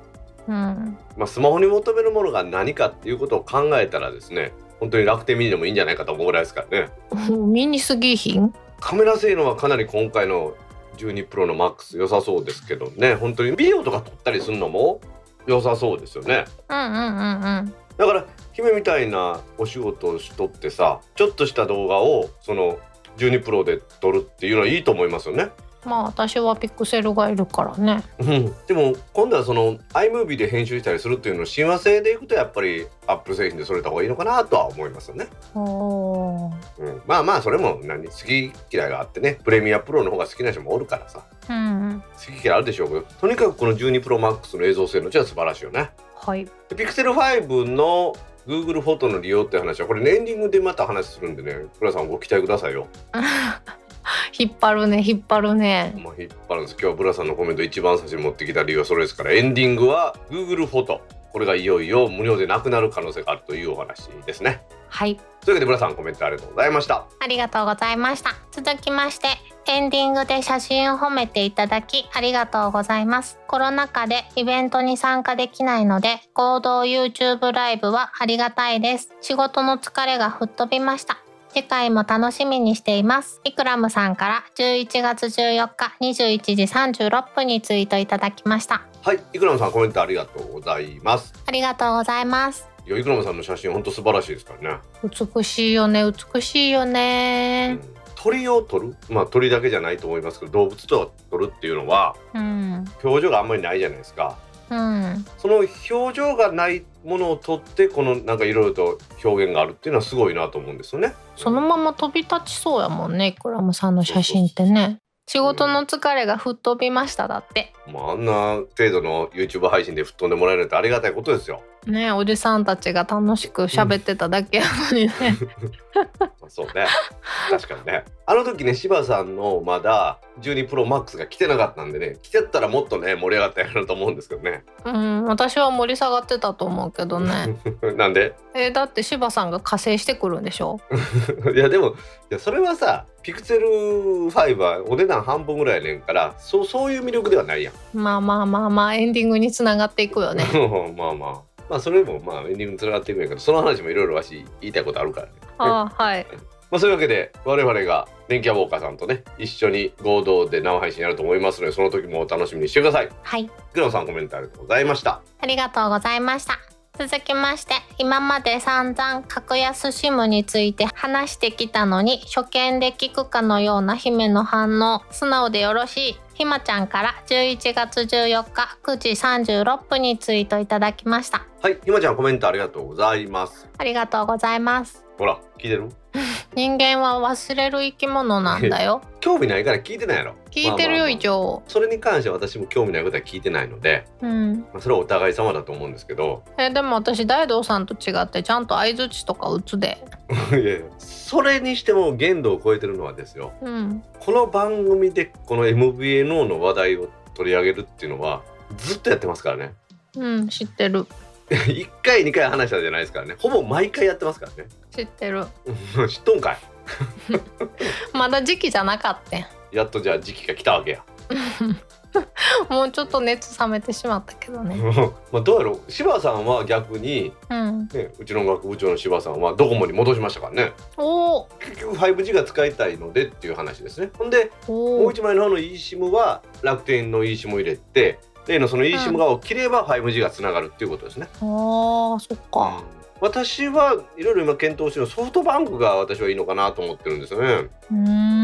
A: うん。
B: まあ、スマホに求めるものが何かっていうことを考えたらですね本当に楽天ミニでもいいんじゃないかと思うぐらいですからね。
A: ミニすぎひん？
B: カメラ性能はかなり今回の12プロのマックス良さそうですけどね。本当にビデオとか撮ったりするのも良さそうですよね。
A: うんうんうんうん。
B: だから姫みたいなお仕事をしとってさちょっとした動画をその12プロで撮るっていうのはいいと思いますよね
A: まあ私はピクセルがいるからね。
B: うん。でも今度はその iMovie で編集したりするっていうのを親和性でいくとやっぱり Apple 製品でそれた方がいいのかなとは思いますよね、うん、まあまあそれも何好き嫌いがあってね。プレミアプロの方が好きな人もおるからさ。
A: うん
B: 好き嫌いあるでしょうけどとにかくこの12プロマックスの映像性能じゃ素晴らしいよね。
A: はい。
B: で Pixel 5の Google フォトの利用って話はこれねエンディングでまた話するんでね倉さんご期待くださいよ
A: 引っ張るね引っ張るね。
B: まあ引っ張るんです。今日はブラさんのコメント一番最初に持ってきた理由はそれですからエンディングは Google フォト。これがいよいよ無料でなくなる可能性があるというお話ですね。
A: はい。
B: というわけでブラさんコメントありがとうございました。
A: ありがとうございました。続きましてエンディングで写真を褒めていただきありがとうございます。コロナ禍でイベントに参加できないので合同 YouTube ライブはありがたいです。仕事の疲れが吹っ飛びました次回も楽しみにしています。イクラムさんから11月14日21時36分にツイートいただきました。
B: はいイクラムさんコメントありがとうございます。
A: ありがとうございます。
B: いやイクラムさんの写真本当素晴らしいですからね、
A: 美しいよね。美しいよ
B: う
A: ね
B: ん、鳥を撮る？まあ鳥だけじゃないと思いますけど動物とか撮るっていうのは
A: うん。
B: 表情があんまりないじゃないですか
A: うん
B: その表情がないものを撮ってこのなんかいろいろと表現があるっていうのはすごいなと思うんですよね。
A: そのまま飛び立ちそうやもんねイクラムさんの写真ってね仕事の疲れが吹っ飛びましただって
B: まあ、あんな程度の YouTube 配信で吹っ飛んでもらえるってありがたいことですよ。
A: ねおじさんたちが楽しく喋ってただけやのにね、
B: ま あそうね。確かにね。あの時ね柴さんのまだ12プロマックスが来てなかったんでね来てったらもっとね盛り上がったやろなと思うんですけどね。
A: うん私は盛り下がってたと思うけどね。
B: なんで？
A: えだって柴さんが加勢してくるんでしょ？
B: いやでもいやそれはさピクセル5はお値段半分ぐらいやねんからそうそういう魅力ではないやん。
A: まあまあまあまあエンディングにつながっていくよね。
B: まあまあまあそれもまあエンディングにつながっていくんやけどその話もいろいろわし言いたいことあるからね。
A: ああはい。
B: まあそういうわけで我々が電気屋ウォーカーさんとね一緒に合同で生配信やると思いますのでその時もお楽しみにしてください。
A: はい。
B: グラムさんコメントありがとうございました。
A: ありがとうございました。続きまして今まで散々格安 SIM について話してきたのに初見で聞くかのような姫の反応。素直でよろしいひまちゃんから11月14日9時36分にツイートいただきました。
B: はいひまちゃんコメントありがとうございます。
A: ありがとうございます。
B: ほら聞いてる？
A: 人間は忘れる生き物なんだよ。
B: 興味ないから聞いてないやろ
A: 聞いてるよ以上
B: それに関しては私も興味ないことは聞いてないので、
A: うん。
B: まあ、それはお互い様だと思うんですけど。
A: えでも私大道さんと違ってちゃんと相づちとか打つで。
B: いやそれにしても限度を超えてるのはですよ。
A: うん。
B: この番組でこの MVNO の話題を取り上げるっていうのはずっとやってますからね。
A: うん知ってる。
B: 1回2回話したじゃないですからね。ほぼ毎回やってますからね。
A: 知ってる。
B: う ん知っとんかい。
A: まだ時期じゃなかったん
B: やっとじゃあ時期が来たわけや
A: もうちょっと熱冷めてしまったけどね。
B: まあどうやろう柴さんは逆に、
A: うん。
B: ね、うちの学部長の柴さんはドコモに戻しましたからね
A: おお。
B: 結局 5G が使いたいのでっていう話ですねほんでも
A: お
B: う一枚の方の eSIM は楽天の eSIM を入れて例のその eSIM が切れば 5G がつながるっていうことですね、
A: お。ああ、そっか。
B: 私はいろいろ今検討してるソフトバンクが私はいいのかなと思ってるんですよね
A: うーん。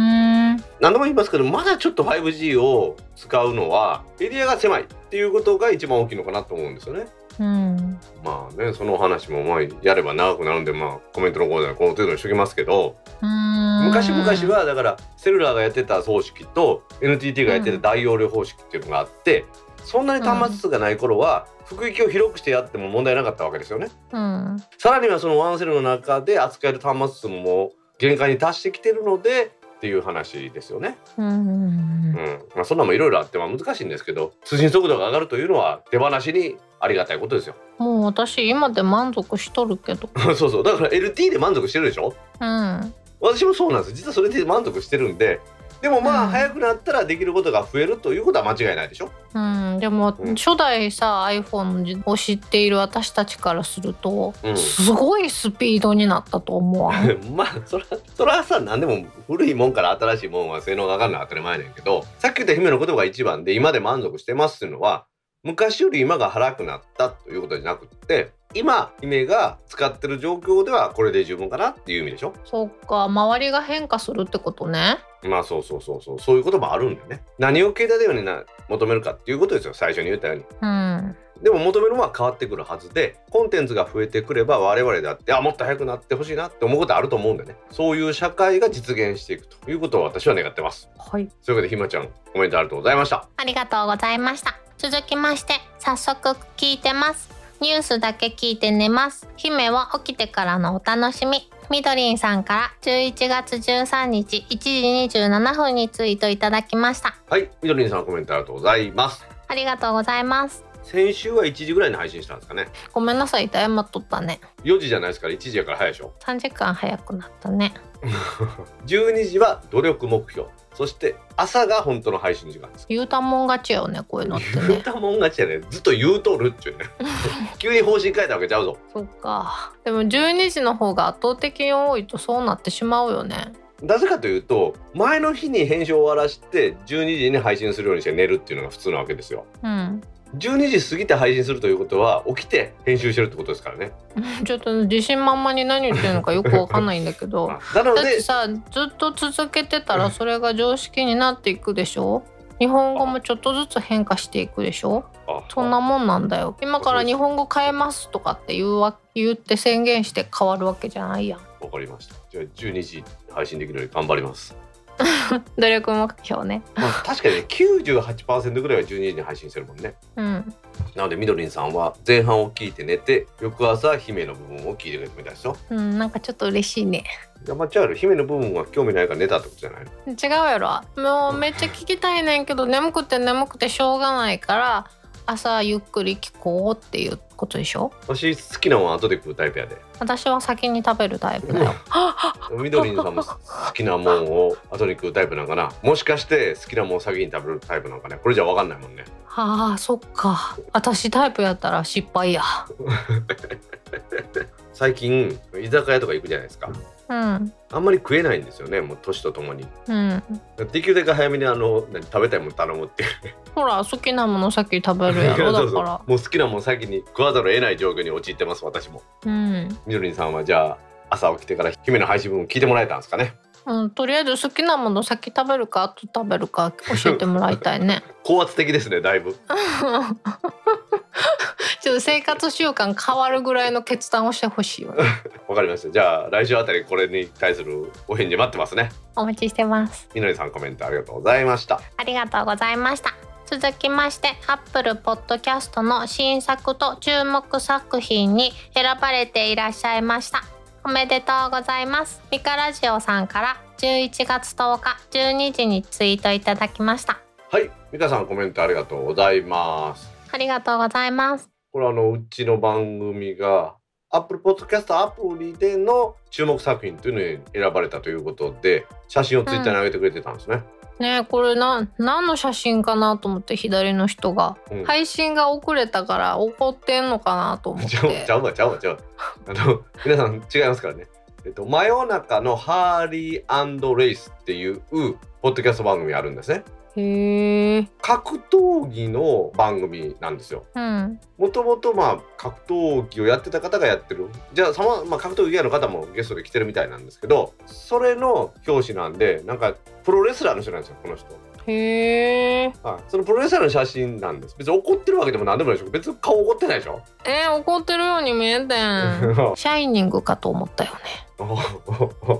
B: 何度も言いますけどまだちょっと 5G を使うのはエリアが狭いっていうことが一番大きいのかなと思うんですよね
A: うん。
B: まあねその話もまあやれば長くなるんでまあコメントのコーナーではこの程度にしときますけど昔々はだからセルラーがやってた方式と NTT がやってた大容量方式っていうのがあって、そんなに端末数がない頃は幅域を広くしてやっても問題なかったわけですよね。
A: うん。
B: さらにはそのワンセルの中で扱える端末数も限界に達してきてるのでっていう話ですよね。
A: うん。
B: うんまあ、そんなもいろいろあってまあ難しいんですけど通信速度が上がるというのは手放しにありがたいことですよ。
A: もう私今で満足しとるけど。
B: そうそうだから LT で満足してるでしょ？
A: うん。
B: 私もそうなんです実はそれで満足してるんででもまあ、
A: うん。
B: 早くなったらできることが増えるということは間違いないでしょ？
A: うん、でも、
B: うん。
A: 初代さ iPhone を知っている私たちからすると、
B: うん。
A: すごいスピードになったと思わん？
B: まあそらそらさ何でも古いもんから新しいもんは性能が上がるのは当たり前なんやけどさっき言った姫の言葉が一番で今で満足してますっていうのは昔より今が早くなったということじゃなくって今姫が使ってる状況ではこれで十分かなっていう意味でしょ？
A: そっか周りが変化するってことね
B: まあそうそうそうそうそういうこともあるんだよね。何を携帯電話にな求めるかっていうことですよ最初に言ったように。
A: うん。
B: でも求めるものは変わってくるはずでコンテンツが増えてくれば我々だってあもっと早くなってほしいなって思うことあると思うんでね。そういう社会が実現していくということを私は願ってます。
A: はい。
B: というわけでひまちゃんコメントありがとうございました。
A: ありがとうございました。続きまして早速聞いてますニュースだけ聞いて寝ます。姫は起きてからのお楽しみ。みどりんさんから11月13日1時27分にツイートいただきました。
B: はいみどりんさんコメントありがとうございます。
A: ありがとうございます。
B: 先週は1時ぐらいに配信したんですかね。
A: ごめんなさい謝っとったね。
B: 4時じゃないですか。ら1時やから早いでしょ。
A: 3時間早くなったね。
B: 12時は努力目標そして朝が本当の配信時間です。
A: 言うたもん勝ちよねこういうのって
B: 言う
A: ね
B: たもん勝ちやね。ずっと言うとるっちゅうね 急に方針変えたわけちゃうぞ。
A: そっか。でも12時の方が圧倒的に多いとそうなってしまうよね。
B: なぜかというと前の日に編集を終わらして12時に配信するようにして寝るっていうのが普通なわけですよ。
A: うん
B: 12時過ぎて配信するということは起きて編集してるってことですからね。
A: ちょっと自信満々に何言ってるのかよくわかんないんだけど。だってさずっと続けてたらそれが常識になっていくでしょ？日本語もちょっとずつ変化していくでしょ？
B: あ
A: そんなもんなんだよ。今から日本語変えますとかって言うわ言って宣言して変わるわけじゃないやん。
B: わかりました。じゃあ12時配信できるように頑張ります
A: 努力目標ね。
B: まあ確かにね98%ぐらいは12時に配信してるもんね。
A: うん。
B: なのでみどりんさんは前半を聞いて寝て翌朝姫の部分を聞いてくれたみたいですよ。
A: うんなんかちょっと嬉しいね。
B: じゃあ間違える姫の部分は興味ないから寝たってことじゃないの。
A: 違うやろ。もうめっちゃ聞きたいねんけど眠くて眠くてしょうがないから朝ゆっくり聞こうっていうことでしょ？
B: 私好きなもん後で食うタイプやで。
A: 私は先に食べるタイプだよ。
B: みどりんさんも好きなもんを後に食うタイプなんかな。もしかして好きなもんを先に食べるタイプなんかね？これじゃ分かんないもんね。
A: はあそっか。私タイプやったら失敗や。
B: 最近居酒屋とか行くじゃないですか。
A: うん
B: あんまり食えないんですよねもう年とともに。
A: うん。
B: できるだけ早めにあの何食べたいもの頼むっていう。
A: ほら好きなもの先食べるやろだ
B: そうそう。
A: か
B: もう好きなもん先に食わざるを得ない状況に陥ってます私も。
A: らうん、
B: みどりんさんはじゃあ朝起きてから姫の配信分聞いてもらえたんですかね
A: うん、とりあえず好きなもの先食べるか後食べるか教えてもらいたいね。
B: 高圧的ですねだいぶ。
A: ちょっと生活習慣変わるぐらいの決断をしてほしいわ。
B: わかりました。じゃあ来週あたりこれに対するお返事待ってますね。
A: お待ちしてます。
B: みのりさんコメントありがとうございました。
A: ありがとうございました。続きまして Apple Podcast の新作と注目作品に選ばれていらっしゃいましたおめでとうございます。ミカラジオさんから11月10日12時にツイートいただきました。
B: はい美香さんコメントありがとうございます。
A: ありがとうございます。
B: これあのうちの番組が Apple Podcast アプリでの注目作品というのに選ばれたということで写真をツイッターに上げてくれてたんですね、
A: ねえこれな何の写真かなと思って左の人が、
B: うん。
A: 配信が遅れたから怒ってんのかなと思っ
B: ちゃう
A: て。
B: ちゃうわちゃうわちゃうわあの皆さん違いますからね。えっと真夜中のハーリーレイスっていうポッドキャスト番組あるんですね
A: へえ
B: 格闘技の番組なんですよ。
A: うん。
B: もともとまあ格闘技をやってた方がやってる。じゃあさま、まあ、格闘技以外の方もゲストで来てるみたいなんですけどそれの表紙なんでなんかプロレスラーの人なんですよこの人。
A: へえ
B: はい、そのプロレスラーの写真なんです。別に怒ってるわけでも何でもないでしょ。別に顔怒ってないでしょ。
A: えー、怒ってるように見えてん。シャイニングかと思ったよね。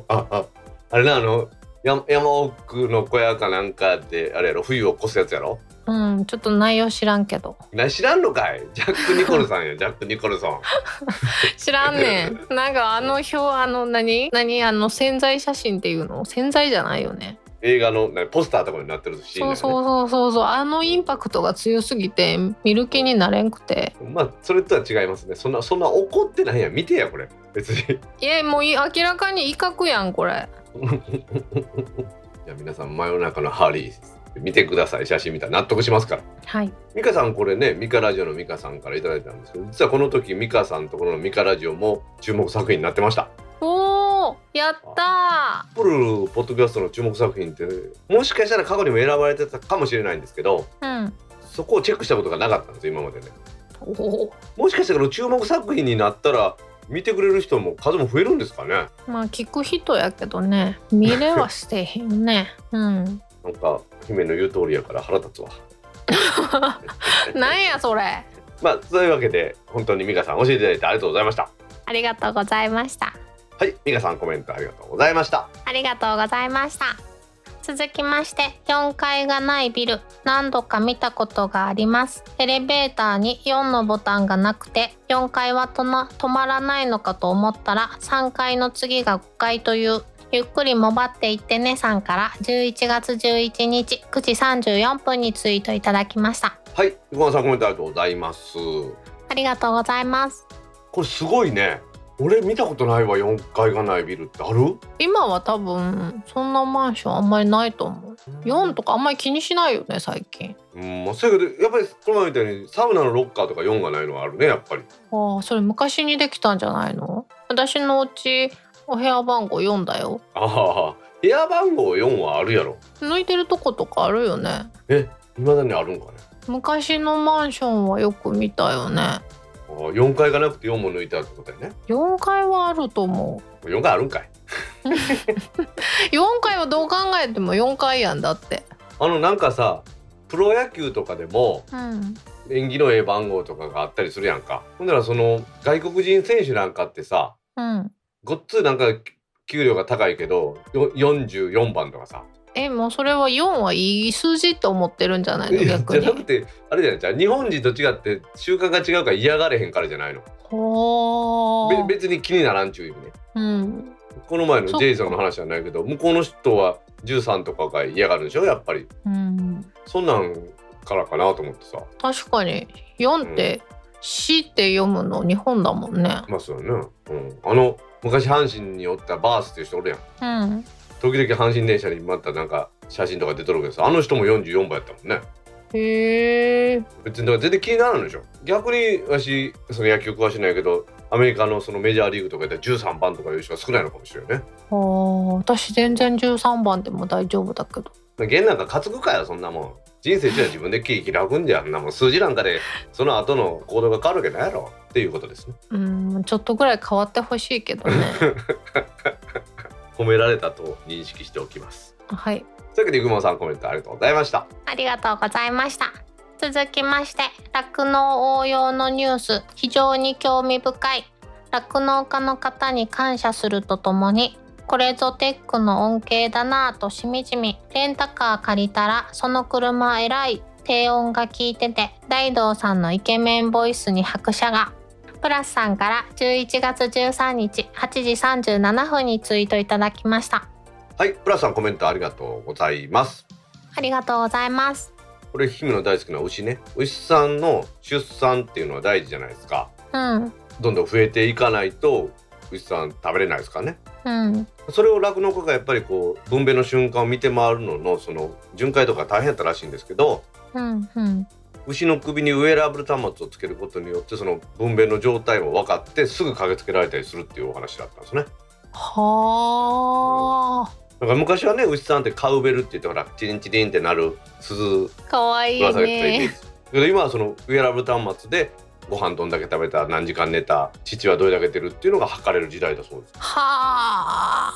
B: あああれなあのや山奥の小屋かなんかであれやろ冬を越すやつやろ？
A: うんちょっと内容知らんけど。
B: な知らんのかい？ジャック・ニコルさんやジャック・ニコルソン。
A: 知らんねん。なんかあの表あの何？何？あの潜在写真っていうの？潜在じゃないよね。
B: 映画のなポスターとかになってるシーンだよね
A: そうそうそうそう。あのインパクトが強すぎて見る気になれんくて。
B: まあそれとは違いますね。そんなそんな怒ってないやん。見てやこれ。別に。
A: いやもうい明らかに威嚇やんこれ
B: じゃあ皆さん真夜中のハリー見てください。写真見たら納得しますから。
A: はい。
B: ミカさんこれねミカラジオのミカさんからいただいたんですけど実はこの時ミカさんのところのミカラジオも注目作品になってました。
A: おーやった
B: プルポッドキャストの注目作品ってもしかしたら過去にも選ばれてたかもしれないんですけど
A: ーうん。
B: そこをチェックしたことがなかったんです今までね。
A: おお
B: もしかしたら注目作品になったら見てくれる人も数も増えるんですかね。
A: まあ聞く人やけどね。見れはしてへんよね。うん。
B: なんか姫の言う通りやから腹立つわ。
A: なんやそれ。
B: まあそういうわけで本当にミカさん教えていただいてありがとうございました。
A: ありがとうございました。
B: はいミカさんコメントありがとうございました。
A: ありがとうございました続きまして4階がないビル何度か見たことがあります。エレベーターに4のボタンがなくて4階はとな止まらないのかと思ったら3階の次が5階というゆっくりもばっていってねさんから11月11日9時34分にツイートいただきました。
B: はい横川さんコメントありがとうございます。
A: ありがとうございます。
B: これすごいね俺見たことないわ4階がないビルってある？
A: 今は多分そんなマンションあんまりないと思う。4とかあんまり気にしないよね最近。
B: うんまあそうやけどやっぱりこの前みたいにサウナのロッカーとか4がないのはあるねやっぱり。
A: ああそれ昔にできたんじゃないの？私のうちお部屋番号4だよ。
B: ああ部屋番号4はあるやろ。
A: 抜いてるとことかあるよね。
B: え未だにあるんかね？
A: 昔のマンションはよく見たよね
B: 4階がなくて4も抜いてあるってことやね。
A: 4階はあると思
B: 4階あるんかい。う
A: 4階はどう考えても4階やんだって。
B: あのなんかさプロ野球とかでも
A: うん。
B: 縁起のええ番号とかがあったりするやんか。ほんならその外国人選手なんかってさ
A: うん。
B: ごっつなんか給料が高いけどよ44番とかさ
A: えもうそれは4はいい数字って思ってるんじゃないの？逆に。
B: じゃなくてあれじゃないじゃあ日本人と違って習慣が違うから嫌がれへんからじゃないの。
A: ほー。
B: べ別に気にならんちゅう意味ね。
A: うん。
B: この前のジェイソンの話じゃないけど向こうの人は13とかが嫌がるでしょ？やっぱり。
A: うん。
B: そんなんからかなと思ってさ。
A: 確かに。4って「死」って読むの？日本だもんね。
B: まあそうやね、うん、あの昔阪神におったバースっていう人おるやん。
A: うん
B: 時々阪神電車にまたなんか写真とか出とるけどさあの人も44番やったもんね。
A: へえ。
B: 別にだから全然気にならんでしょ。逆に私その野球詳しいないけどアメリカのそのメジャーリーグとかで13番とかいう人が少ないのかもしれないね。
A: あー私全然13番でも大丈夫だけど。
B: 現なんか担ぐかよそんなもん。人生じゃ自分で切り開くんじゃんなもん数字なんかでその後の行動が変わるわけないやろ。っていうことですね。
A: うんちょっとぐらい変わってほしいけどね
B: 褒められたと認識しておきます。
A: はい。
B: というわけでぐもさんコメントありがとうございました。
A: ありがとうございました。続きまして酪農応用のニュース。非常に興味深い。酪農家の方に感謝するとともにこれぞテックの恩恵だなぁとしみじみレンタカー借りたらその車偉い低音が効いてて大道さんのイケメンボイスに拍車がプラスさんから11月13日8時37分にツイートいただきました。
B: はいプラスさんコメントありがとうございます。
A: ありがとうございます。
B: これ姫の大好きな牛ね。牛さんの出産っていうのは大事じゃないですか。
A: うん。
B: どんどん増えていかないと牛さん食べれないですからね。
A: うん
B: それを酪農家がやっぱりこう分娩の瞬間を見て回るののその巡回とか大変やったらしいんですけど
A: うんうん
B: 牛の首にウェアラブル端末をつけることによってその分娩の状態も分かってすぐ駆けつけられたりするっていうお話だったんですね。
A: はあ
B: だから昔はね牛さんってカウベルって言ってほらチリンチリンってなる鈴
A: かわいいね。
B: けど今はそのウェアラブル端末でご飯どんだけ食べた何時間寝た父はどれだけ出るっていうのが測れる時代だそうです。
A: は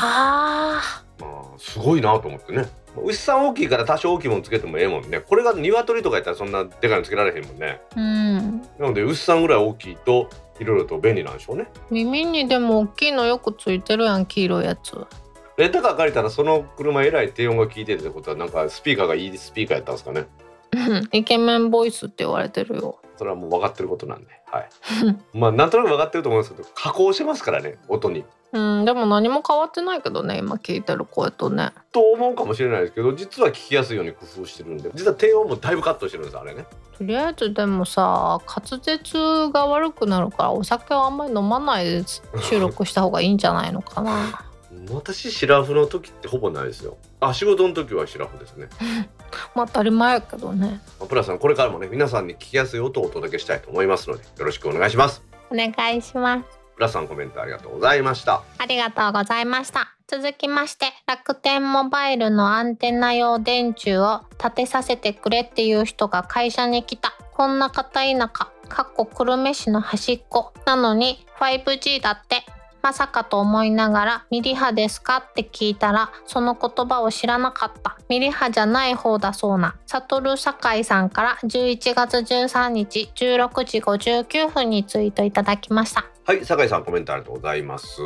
A: あ。
B: まあすごいなと思ってね。牛さん大きいから多少大きいものつけてもええもんね。これが鶏とかやったらそんなでかいのつけられへんもんね。
A: うん。
B: なので牛さんぐらい大きいといろいろと便利なんでしょうね。
A: 耳にでも大きいのよくついてるやん黄色いやつ。
B: レンタカー借りたらその車えらい低音が効いてるってことはなんかスピーカーがいいスピーカーやったんですかね。
A: うんイケメンボイスって言われてるよ。
B: それはもう分かってることなんで。はい。まあなんとなく分かってると思うんですけど加工してますからね音に。
A: うんでも何も変わってないけどね今聞いてる声とね。
B: と思うかもしれないですけど実は聞きやすいように工夫してるんで実は低音もだいぶカットしてるんですあれね。
A: とりあえずでもさ滑舌が悪くなるからお酒はあんまり飲まないで 収録した方がいいんじゃないのかな。
B: 私シラフの時ってほぼないですよ。あ仕事の時はシラフですね。
A: まあ当たり前やけどね。
B: まあプラスさんこれからもね皆さんに聞きやすい音をお届けしたいと思いますのでよろしくお願いします。
A: お願いします。
B: プラさんコメントありがとうございました。
A: ありがとうございました。続きまして、楽天モバイルのアンテナ用電柱を立てさせてくれっていう人が会社に来た。こんな片田舎、かっこ久留米市の端っこ。なのに 5G だって。まさかと思いながらミリ波ですかって聞いたらその言葉を知らなかったミリ波じゃない方だそうなサトル酒井さんから11月13日16時59分にツイートいただきました
B: はい酒井さんコメントありがとうございます。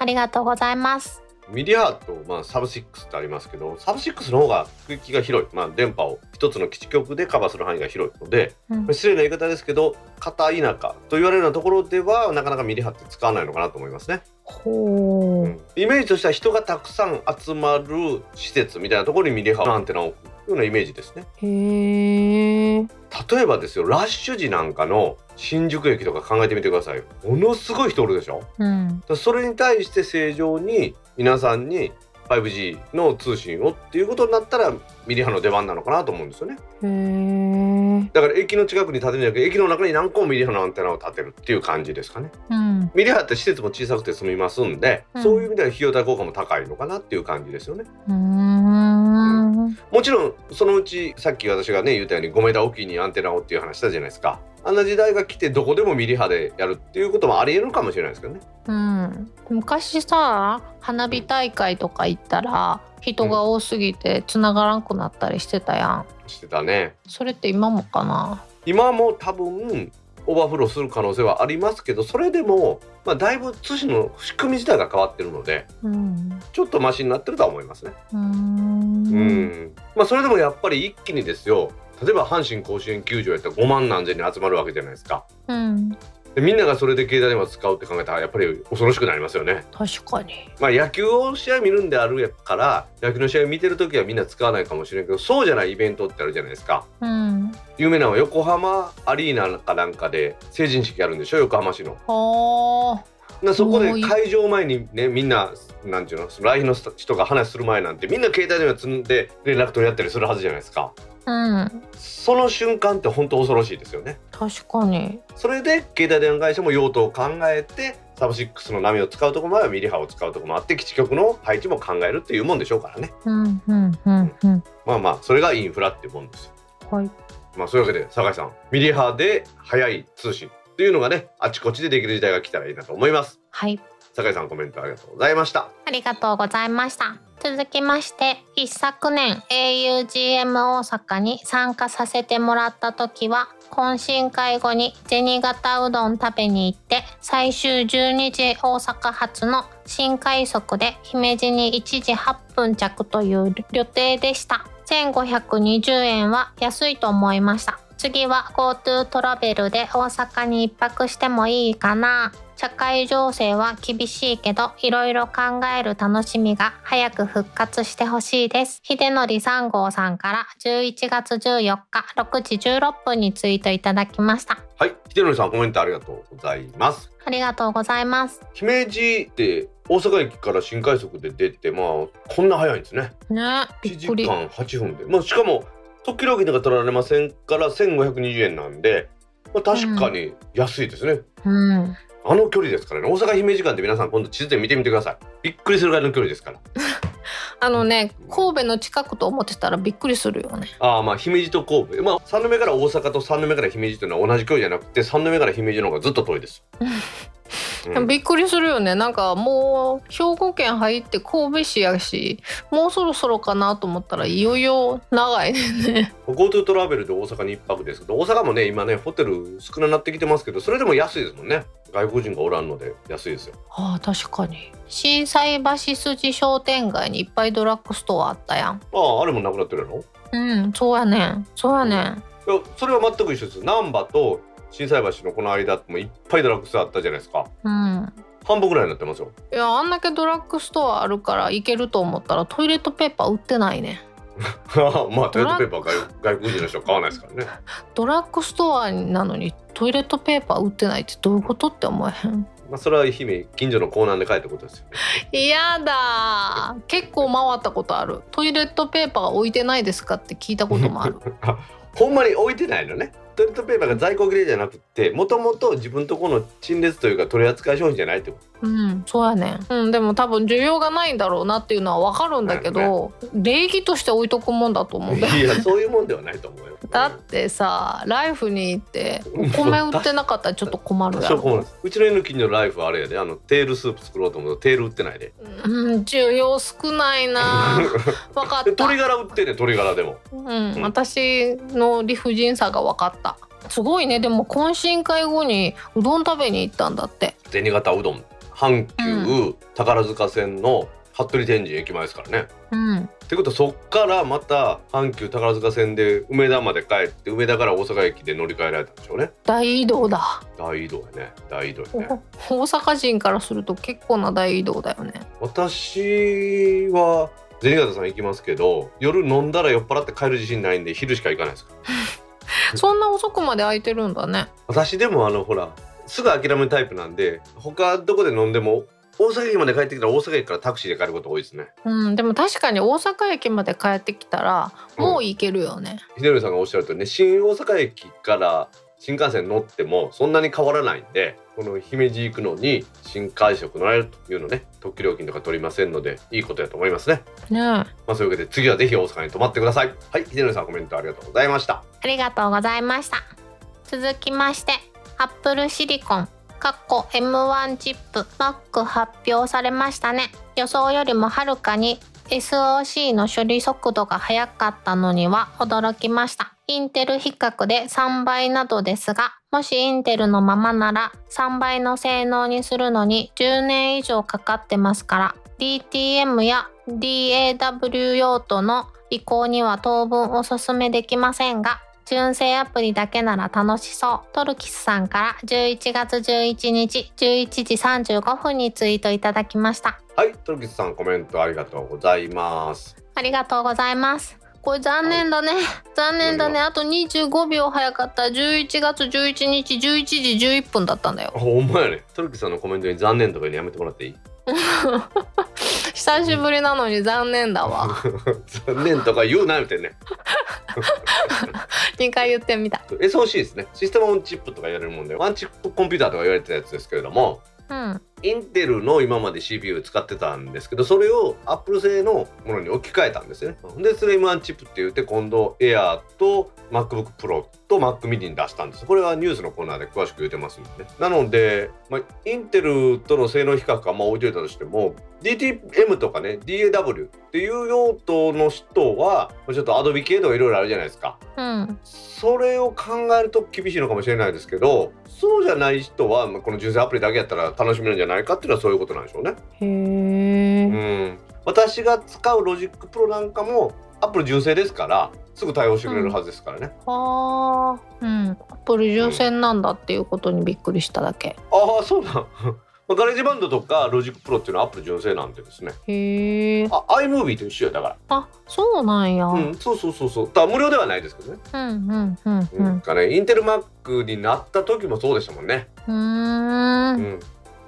A: ありがとうございます
B: ミリ波と、まあ、サブ6ってありますけどサブ6の方が区域が広い、まあ、電波を一つの基地局でカバーする範囲が広いので、
A: うん。
B: 失礼な言い方ですけど片田舎と言われるようなところではなかなかミリ波って使わないのかなと思いますね、
A: ほう、
B: うん。イメージとしては人がたくさん集まる施設みたいなところにミリ波のアンテナを置くようなイメージですね
A: へえ。
B: 例えばですよラッシュ時なんかの新宿駅とか考えてみてくださいものすごい人おるでしょ？
A: うん。
B: それに対して正常に皆さんに 5G の通信をっていうことになったらミリ波の出番なのかなと思うんですよね。だから駅の近くに建てるんじゃなくて駅の中に何個もミリ波のアンテナを立てるっていう感じですかね
A: うん。
B: ミリ波って施設も小さくて済みますんで、
A: うん
B: そういう意味では費用対効果も高いのかなっていう感じですよね
A: うーん。
B: もちろんそのうちさっき私がね言ったように5メーターおきにアンテナをっていう話したじゃないですかあんな時代が来てどこでもミリ波でやるっていうこともありえるかもしれないですけどね
A: うん。昔さ、花火大会とか行ったら、人が多すぎて繋がらんくなったりしてたやん。
B: してたね
A: それって今もかな？
B: 今も多分オーバーフローする可能性はありますけどそれでも、まあ、だいぶ通信の仕組み自体が変わってるので
A: うん。
B: ちょっとマシになってるとは思いますね。
A: う
B: んまあ、それでもやっぱり一気にですよ例えば阪神甲子園球場やったら5万何千人集まるわけじゃないですか。
A: うん。
B: ででみんながそれで携帯電話使うって考えたらやっぱり恐ろしくなりますよね。
A: 確かに。
B: まあ野球を試合見るんであるから野球の試合見てる時はみんな使わないかもしれんけどそうじゃないイベントってあるじゃないですか。
A: うん。
B: 有名なのは横浜アリーナかなんかで成人式やるんでしょ？横浜市の。
A: は
B: なそこで会場前にねみんななんていうの？来賓の人が話する前なんてみんな携帯電話積んで連絡取り合ったりするはずじゃないですか。
A: あうん。
B: その瞬間って本当恐ろしいですよね。
A: 確かに
B: それで携帯電話会社も用途を考えてサブ6の波を使うところもあればミリ波を使うところもあって基地局の配置も考えるっていうもんでしょうからね。
A: うんうんうんうん
B: まあまあそれがインフラっていうもんですよ。
A: はい。
B: まあそういうわけで酒井さんミリ波で速い通信っていうのがねあちこちでできる時代が来たらいいなと思います。
A: はい。
B: 酒井さんコメントありがとうございました。
A: ありがとうございました。続きまして、一昨年 augm 大阪に参加させてもらった時は、懇親会後に銭形うどん食べに行って、最終12時大阪発の新快速で姫路に1時8分着という予定でした。1520円は安いと思いました。次は GoTo トラベルで大阪に一泊してもいいかな。社会情勢は厳しいけど、いろいろ考える楽しみが早く復活してほしいです。秀則3号さんから11月14日6時16分にツイートいただきました。
B: はい秀則さんコメントありがとうございます
A: ありがとうございます。
B: 姫路って大阪駅から新快速で出てまあこんな早いんですね
A: ね、び
B: 1時。間8分でまあしかも特急料金とか取られませんから1520円なんで、まあ、確かに安いですね、
A: うん。
B: あの距離ですからね。大阪姫路間って皆さん今度地図で見てみてくださいびっくりするぐらいの距離ですから。
A: あのね、神戸の近くと思ってたらびっくりするよね。
B: ああまあ姫路と神戸。まあ三宮から大阪と三宮から姫路というのは同じ距離じゃなくて三宮から姫路の方がずっと遠いです、う ん
A: びっくりするよね。なんかもう兵庫県入って神戸市やしもうそろそろかなと思ったらいよいよ長いね。
B: GoTo トラベルで大阪に一泊ですけど大阪もね今ねホテル少なくなってきてますけどそれでも安いですもんね。外国人がおらんので安いですよ。
A: ああ確かに心斎橋筋商店街にいっぱいドラッグストアあったやん。
B: あああれもなくなってるやろ
A: うんそうやねん。そうやねん。
B: いやそれは全く一緒です。難波と心斎橋のこの間もいっぱいドラッグストアあったじゃないですか。
A: うん。
B: 半分ぐらいになってますよ。
A: いやあんだけドラッグストアあるから行けると思ったらトイレットペーパー売ってないね。
B: まあトイレットペーパーは外外国人の人は買わないですからね。
A: ドラッグストアなのにトイレットペーパー売ってないってどういうことって思えへん
B: まあそれは姫近所のコーナーで買えたことですよね。
A: やだ。結構回ったことある。トイレットペーパー置いてないですかって聞いたこともある。
B: ほんまに置いてないのねトイレットペーパーが在庫切れじゃなくてもともと自分とこの陳列というか取り扱い商品じゃないってこ
A: うんそうやねん、うん、でも多分需要がないんだろうなっていうのは分かるんだけど、礼儀として置いとくもんだと思う。んだよ
B: いやそういうもんではないと思うよ。
A: だってさライフに行ってお米売ってなかったらちょっっと困るやろ。
B: そうちの犬近所のライフはあれやであのテールスープ作ろうと思うとテール売ってないで。
A: うん需要少ないな。分かった。
B: で鶏ガラ売ってんねん鶏ガラでも。
A: うん、私の理不尽さが分かったすごいね。でも懇親会後にうどん食べに行ったんだって。
B: 銭形うどん。阪急、
A: う
B: 宝塚線の服部天神駅前ですからね。
A: うん。
B: ってことはそっからまた阪急宝塚線で梅田まで帰って梅田から大阪駅で乗り換えられたんでしょうね。
A: 大移動だ。
B: 大移動やね。大移動やね。
A: 大阪人からすると結構な大移動だよね。
B: 私は銭形さん行きますけど夜飲んだら酔っ払って帰る自信ないんで昼しか行かないですか？ら
A: そんな遅くまで空いてるんだね。
B: 私でもあのほらすぐ諦めるタイプなんで他どこで飲んでも大阪駅まで帰ってきたら大阪駅からタクシーで帰ること多いですね。
A: うんでも確かに大阪駅まで帰ってきたらもう行けるよね、
B: 秀則さんがおっしゃるとりね新大阪駅から新幹線乗ってもそんなに変わらないんでこの姫路行くのに新快速乗られるというのね特急料金とか取りませんのでいいことやと思いますねまあそういうわけで次はぜひ大阪に泊まってくださいはい秀則さんコメントありがとうございました
A: ありがとうございました。続きまして、Apple シリコン、かっこ M1 チップ Mac 発表されましたね。予想よりもはるかに SOC の処理速度が速かったのには驚きました。インテル比較で3倍などですが、もしインテルのままなら3倍の性能にするのに10年以上かかってますから、DTM や DAW 用途の移行には当分おすすめできませんが、純正アプリだけなら楽しそう。トルキスさんから11月11日11時35分にツイートいただきました。
B: はい、トルキスさんコメントありがとうございます。
A: ありがとうございます。これ残念だね。残念だね。あと25秒早かった。11月11日11時11分だったんだよ。
B: ほんまやね。トルキスさんのコメントに残念とか言うのやめてもらっていい？
A: 久しぶりなのに残念だわ。
B: 残念とか言うな言うてんね。
A: 2回言ってみた。
B: SOC ですね。システムオンチップとか言われるもんで、ワンチップコンピューターとか言われてたやつですけれども、
A: うん。
B: インテルの今まで CPU 使ってたんですけどそれをアップル製のものに置き換えたんですよね。でそれ M1 チップって言って今度 Air と MacBook Pro と Mac mini に出したんですこれはニュースのコーナーで詳しく言ってますんでねなので、まあ、インテルとの性能比較はまあ置いといたとしても DTM とかね DAW っていう用途の人はちょっと Adobe 系とかいろいろあるじゃないですか
A: うん。
B: それを考えると厳しいのかもしれないですけどそうじゃない人はまあこの純正アプリだけやったら楽しめるんじゃないかっていうのはそういうことなんでしょうね。
A: へ
B: う
A: え。
B: ん、私が使うロジックプロなんかもアップル純正ですからすぐ対応してくれるはずですからね。
A: はあ。うん。アップル純正なんだっていうことにびっくりしただけ。
B: ああそうだ。まあガレージバンドとかロジックプロっていうのはアップル純正なんでですね。
A: へえ。
B: あ iMovie と一緒やだか
A: あ、そうなんや。
B: ら。うん、そうそうそうそう。だ無料ではないですけどね。
A: うんうんうんう
B: うん
A: ん。
B: かねインテル Mac になった時もそうでしたもんね。
A: うー。
B: うんん。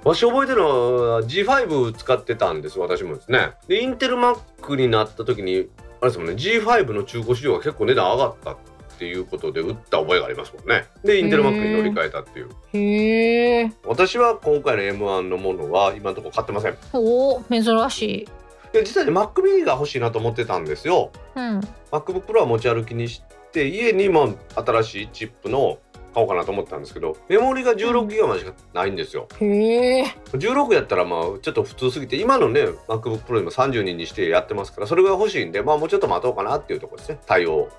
B: わし覚えてるのは G5 使ってたんです私もですね。でインテル Mac になった時にあれですもんね G5 の中古市場が結構値段上がったっていうことで売った覚えがありますもんね。でインテル Mac に乗り換えたっていう。
A: へえ。
B: 私は今回の M1 のものは今のところ買ってません。
A: おお、珍しい。
B: で実はね Mac mini が欲しいなと思ってたんですよ。
A: うん。
B: MacBook Pro は持ち歩きにして家にも新しいチップの買おうかなと思ったんですけどメモリが 16GB までしかないんですよ。
A: へえ。
B: 16やったらまあちょっと普通すぎて今のね MacBook Pro でも30人にしてやってますからそれが欲しいんでまあもうちょっと待とうかなっていうところですね対応。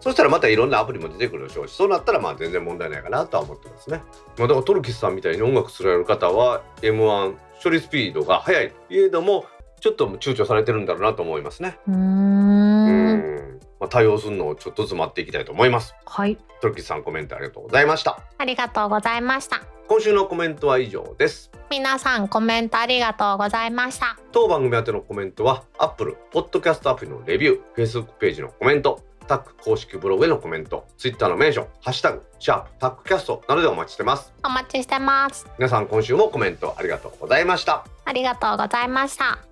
B: そしたらまたいろんなアプリも出てくるでしょうしそうなったらまあ全然問題ないかなとは思ってますね、まあ、だからトルキスさんみたいに音楽すられる方は M1 処理スピードが速いといえどもちょっと躊躇されてるんだろうなと思いますね
A: う
B: んまあ、対応するのをちょっとずつ待っていきたいと思います
A: はい。
B: トルキスさんコメントありがとうございました
A: ありがとうございました。
B: 今週のコメントは以上です
A: 皆さんコメントありがとうございました。
B: 当番組宛てのコメントは Apple Podcast アプリのレビュー Facebook ページのコメントタック公式ブログへのコメント Twitter のメンション「ハッシュタグシャープタックキャスト」などでお待ちしてます
A: お待ちしてます。
B: 皆さん今週もコメントありがとうございました
A: ありがとうございました。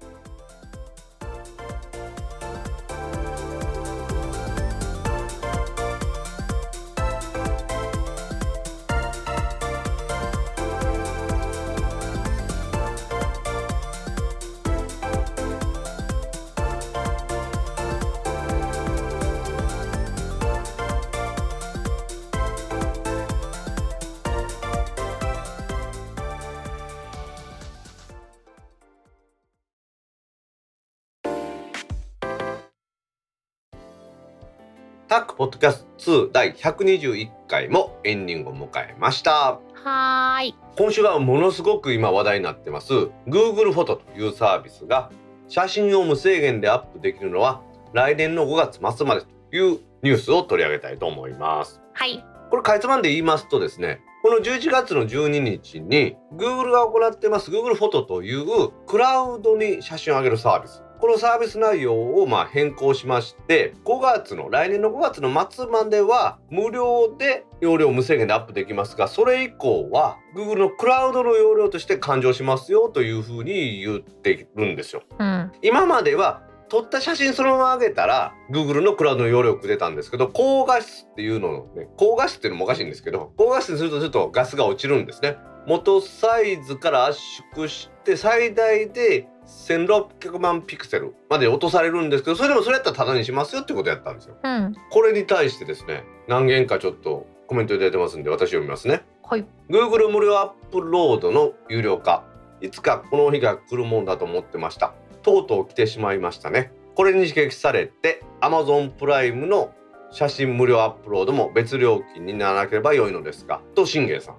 B: タックポッドキャスト2第121回もエンディングを迎えました
A: はーい。
B: 今週はものすごく今話題になってます Google フォトというサービスが写真を無制限でアップできるのは来年の5月末までというニュースを取り上げたいと思います
A: はい。
B: これかいつまんで言いますとですねこの11月の12日に Google が行ってます Google フォトというクラウドに写真を上げるサービスこのサービス内容をまあ変更しまして5月の来年の5月の末までは無料で容量無制限でアップできますがそれ以降は Google のクラウドの容量として勘定しますよというふうに言ってるんですよ。
A: うん。
B: 今までは撮った写真そのまま上げたら Google のクラウドの容量くれたんですけど高画質っていうのをね高画質っていうのもおかしいんですけど高画質にするとちょっとガスが落ちるんですね元サイズから圧縮して最大で1600万ピクセルまで落とされるんですけどそれでもそれやったらタダにしますよってことやったんですよ。
A: うん。
B: これに対してですね何件かちょっとコメントいただいてますんで私読みますね。
A: はい。
B: Google 無料アップロードの有料化。いつかこの日が来るもんだと思ってました。とうとう来てしまいましたね。これに刺激されて Amazon プライムの写真無料アップロードも別料金にならなければ良いのですがと信玄さん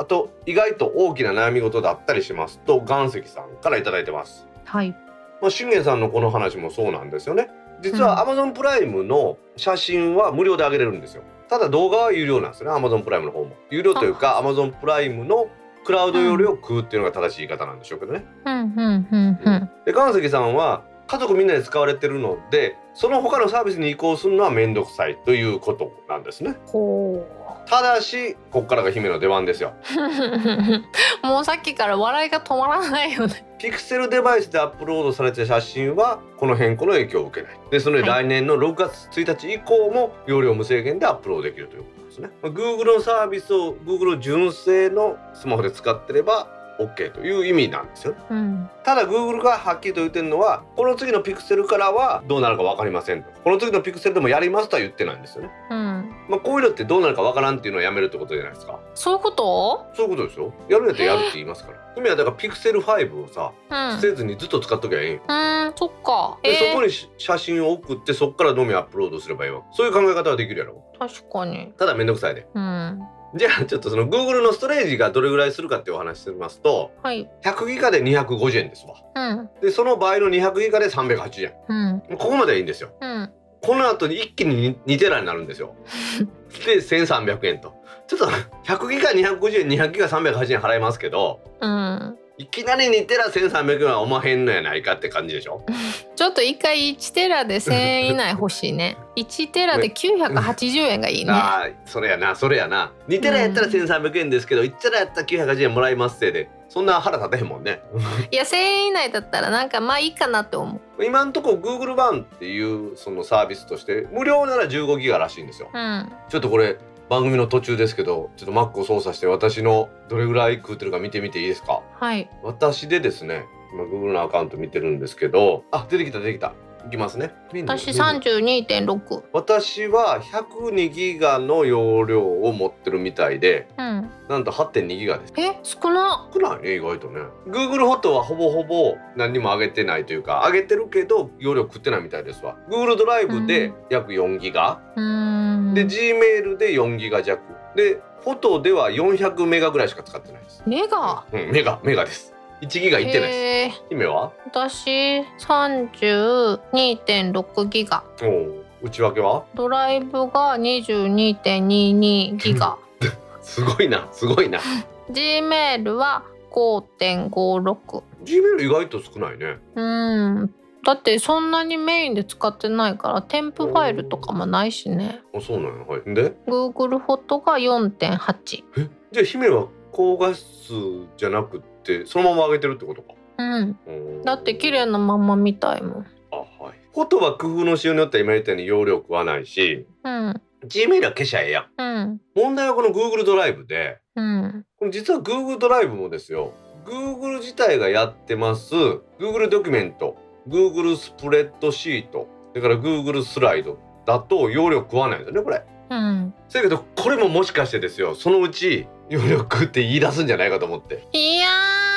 B: あと意外と大きな悩み事だったりしますと岩石さんから頂いてます。
A: はい。
B: まあ、信玄さんのこの話もそうなんですよね。実は Amazon プライムの写真は無料で上げれるんですよ。ただ動画は有料なんですよね Amazon プライムの方も。有料というか Amazon プライムのクラウド容量を食うっていうのが正しい言い方なんでしょうけどね、
A: うんうんうんうん。
B: で川崎さんは家族みんなで使われてるのでその他のサービスに移行するのは面倒くさいということなんですね。
A: ほ
B: ただしこっからが姫の出番ですよ。
A: う もうさっきから笑いが止まらないよね。
B: ピクセルデバイスでアップロードされた写真はこの変更の影響を受けない。ですので、
A: はい。
B: 来年の6月1日以降も容量無制限でアップロードできるということですね。まあ Google のサービスを Google 純正のスマホで使ってれば OK という意味なんですよ。
A: うん。
B: ただ Google がはっきりと言ってるのはこの次のピクセルからはどうなるか分かりませんと。この次のピクセルでもやりますとは言ってないんですよね。
A: うん。
B: まあこういうのってどうなるか分からんっていうのはやめるってことじゃないですか。
A: そういうこと？
B: そういうことですよ。やるんやったらやるって言いますから。姫はだからピクセル5をさ
A: うん。
B: 捨てずにずっと使っときゃいい。んよ
A: うんそっか。
B: で、そこ
A: に
B: 写真を送ってそこからのみアップロードすればいいわそういう考え方はできるやろ。
A: 確かに。
B: ただめんどくさいで。
A: うん
B: じゃあちょっとその Google のストレージがどれぐらいするかっていうお話してますと
A: はい。
B: 100ギガで250円ですわ。
A: うん。
B: でその倍の200ギガで380円。
A: うん。
B: ここまではいいんですよ。
A: うん。
B: この後に一気に2テラになるんですよ。で1300円と。ちょっと100ギガ250円200ギガ380円払いますけど
A: うん
B: いきなり2テラ1300円はおまへんのやないかって感じでしょ？
A: ちょっと一回1テラで1000円以内欲しいね。1テラで980円がいいね。
B: ああそれやなそれやな。2テラやったら1300円ですけど1テラやったら980円もらいますせいでそんな腹立てへんもんね。
A: いや1000円以内だったらなんかまあいいかなって思う。
B: 今んとこ Google 版っていうそのサービスとして無料なら15ギガらしいんですよ。
A: うん。
B: ちょっとこれ番組の途中ですけどちょっと Mac を操作して私のどれぐらい食うてるか見てみていいですか？
A: はい。
B: 私でですね今 Google のアカウント見てるんですけどあ出てきた出てきた。いきますね。
A: 私
B: 三
A: 32.6
B: 私は102ギガの容量を持ってるみたいで
A: うん。
B: なんと8.2ギガです。
A: え少な。
B: 少ないね意外とね。Google フォトはほぼほぼ何にも上げてないというか上げてるけど容量食ってないみたいですわ。Google ドライブで約4ギガ、
A: うーん。
B: で Gmail で4ギガ弱。でフォトでは400メガぐらいしか使ってないです。
A: メガ？
B: うんメガメガです。1ギガいってないです。姫は？
A: 私32.6ギガ。
B: おお内訳は？
A: ドライブが22.22ギガ。
B: すごいなすごいな。
A: Gmail は5.56
B: Gmail 意外と少ないね。
A: うんだってそんなにメインで使ってないから添付ファイルとかもないしね。
B: あそうなの？はい。で
A: ？Google フォトが4.8
B: え？じゃあ姫は高画質じゃなくってそのまま上げてるってことか？
A: うん。だって綺麗なまんまみたいもん。
B: あはい。フォトは工夫のしようによっては今言ったように容量食わないし
A: うん。
B: Gmail は消しゃええや。ん
A: うん。
B: 問題はこの Google ドライブで
A: うん。
B: これ実は Google ドライブもですよ。Google 自体がやってます Google ドキュメント Google スプレッドシート。だから Google スライドだと容量食わないんですよねこれ。
A: うん。
B: だけどこれももしかしてですよ。そのうち容量食うって言い出すんじゃないかと思って。
A: いやー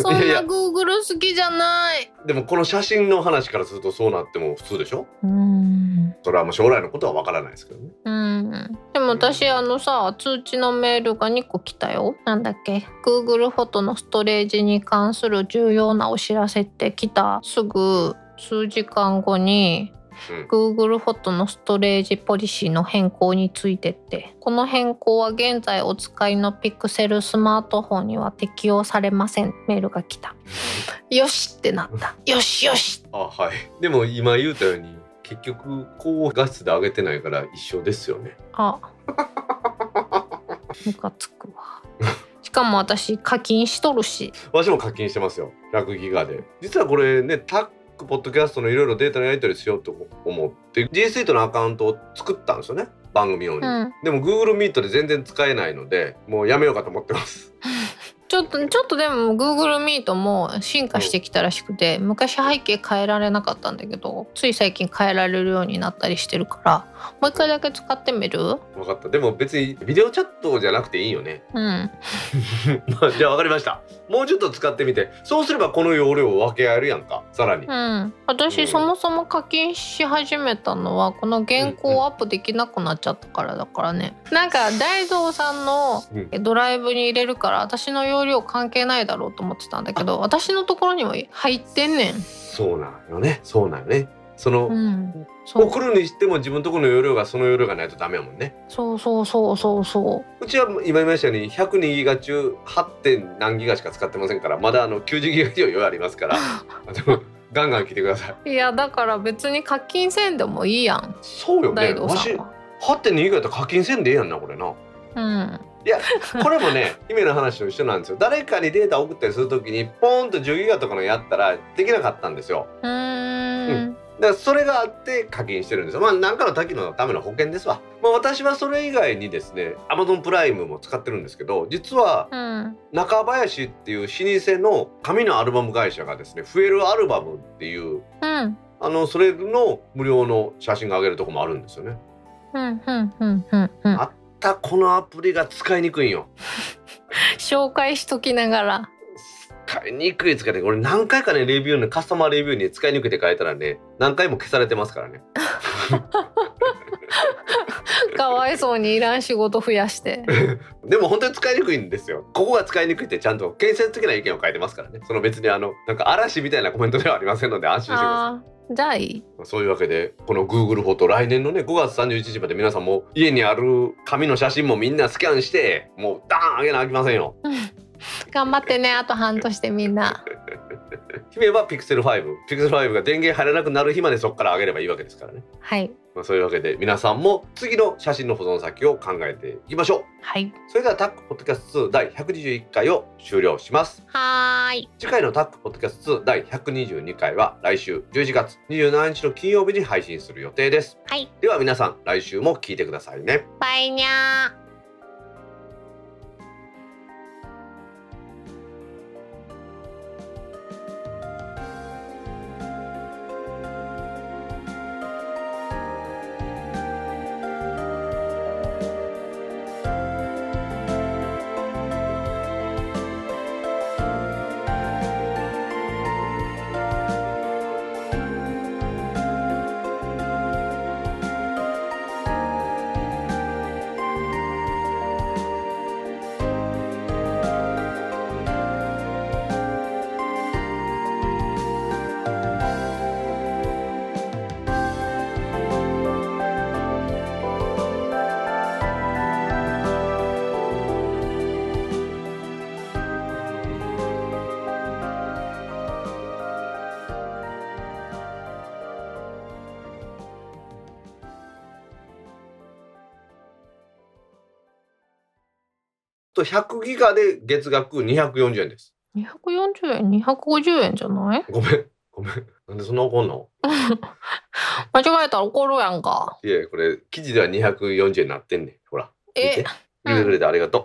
A: そん
B: いやいや。
A: な Google 好きじゃない。
B: でもこの写真の話からするとそうなっても普通でしょ？
A: うん。
B: それはもう将来のことはわからないですけどね。
A: うん。でも私あのさ通知のメールが2個来たよ。なんだっけ？Google フォトのストレージに関する重要なお知らせって来た。すぐ数時間後に
B: うん
A: Google フォトのストレージポリシーの変更についてって。この変更は現在お使いの Pixel スマートフォンには適用されません。メールが来た。よしってなった。よしよし。
B: あはい。でも今言うたように結局高画質で上げてないから一緒ですよね。
A: あ。ムカつくわ。しかも私課金しとるし。
B: 私も課金してますよ。100ギガで。実はこれねタックポッドキャストのいろいろデータのやり取りしようと思って G Suite のアカウントを作ったんですよね。番組用に、
A: うん。
B: でも Google Meet で全然使えないのでもうやめようかと思ってます。
A: ちょっとちょっとでも Google Meet も進化してきたらしくて昔背景変えられなかったんだけどつい最近変えられるようになったりしてるからもう一回だけ使ってみる？
B: 分かった。でも別にビデオチャットじゃなくていいよね。
A: うん。
B: まあじゃあ分かりました。もうちょっと使ってみて。そうすればこの容量を分け合えるやんか。さらに、
A: うん、私、
B: うん。
A: そもそも課金し始めたのはこの原稿をアップできなくなっちゃったからだからね、なんか大蔵さんの
B: うん。
A: ドライブに入れるから私の容量関係ないだろうと思ってたんだけど私のところにも入ってんねん。
B: そうなんよね。そうなんよね。その、
A: うん
B: 送るにしても自分とこの容量がその容量がないとダメやもんね。
A: そうそうそうそうそう。
B: ちは今言いましたように102ギガ中 8. 点何ギガしか使ってませんからまだあの90ギガ以上余裕ありますから。あのガンガン来てください。
A: いやだから別に課金せんでもいいやん。
B: そうよね。わし
A: さんは。
B: 8.2ギガやったら課金せんでええやんなこれな。
A: うん。
B: いやこれもね 姫の話と一緒なんですよ。誰かにデータ送ったりするときにポーンと10ギガとかのやったらできなかったんですよ。
A: うーん
B: だからそれがあって課金してるんですよ。まあ何かの時のための保険ですわ、まあ、私はそれ以外にですね Amazon プライムも使ってるんですけど実は
A: うん。
B: 中林っていう老舗の紙のアルバム会社がですね増えるアルバムっていう
A: うん。
B: あのそれの無料の写真が上げるとこもあるんですよね。
A: うんうんうんうんうん。
B: あたこのアプリが使いにくいんよ。
A: 紹介しときながら
B: 使いにくい使いにくい俺何回かねレビューのカスタマーレビューに使いにくいって書いたらね何回も消されてますからね。
A: かわいそうにいらん仕事増やして。
B: でも本当に使いにくいんですよ。ここが使いにくいってちゃんと建設的な意見を書いてますからね。その別にあのなんか嵐みたいなコメントではありませんので安心してください。
A: じゃあいい。
B: そういうわけでこの Google フォト来年のね5月31日まで皆さんも家にある紙の写真もみんなスキャンしてもうダーン上げなあきませんよ
A: 頑張ってねあと半年でみんな。
B: 姫は Pixel 5 Pixel 5が電源入らなくなる日までそこから上げればいいわけですからね、
A: はい。
B: まあ、そういうわけで皆さんも次の写真の保存先を考えていきましょう。
A: はい。
B: それではタックポッドキャスト2第121回を終了します。
A: はーい。
B: 次回のタックポッドキャスト2第122回は来週11月27日の金曜日に配信する予定です。
A: はい。
B: では皆さん来週も聞いてくださいね。
A: バイニャー
B: と100ギガで月額240円です。
A: 240円250円じゃない？
B: ごめん。ごめん。なんでそんな怒んの？
A: 間違えたら怒るやんか。
B: いやこれ記事では240円になってんねん。ほら。見
A: え
B: て。見てくれてありがとう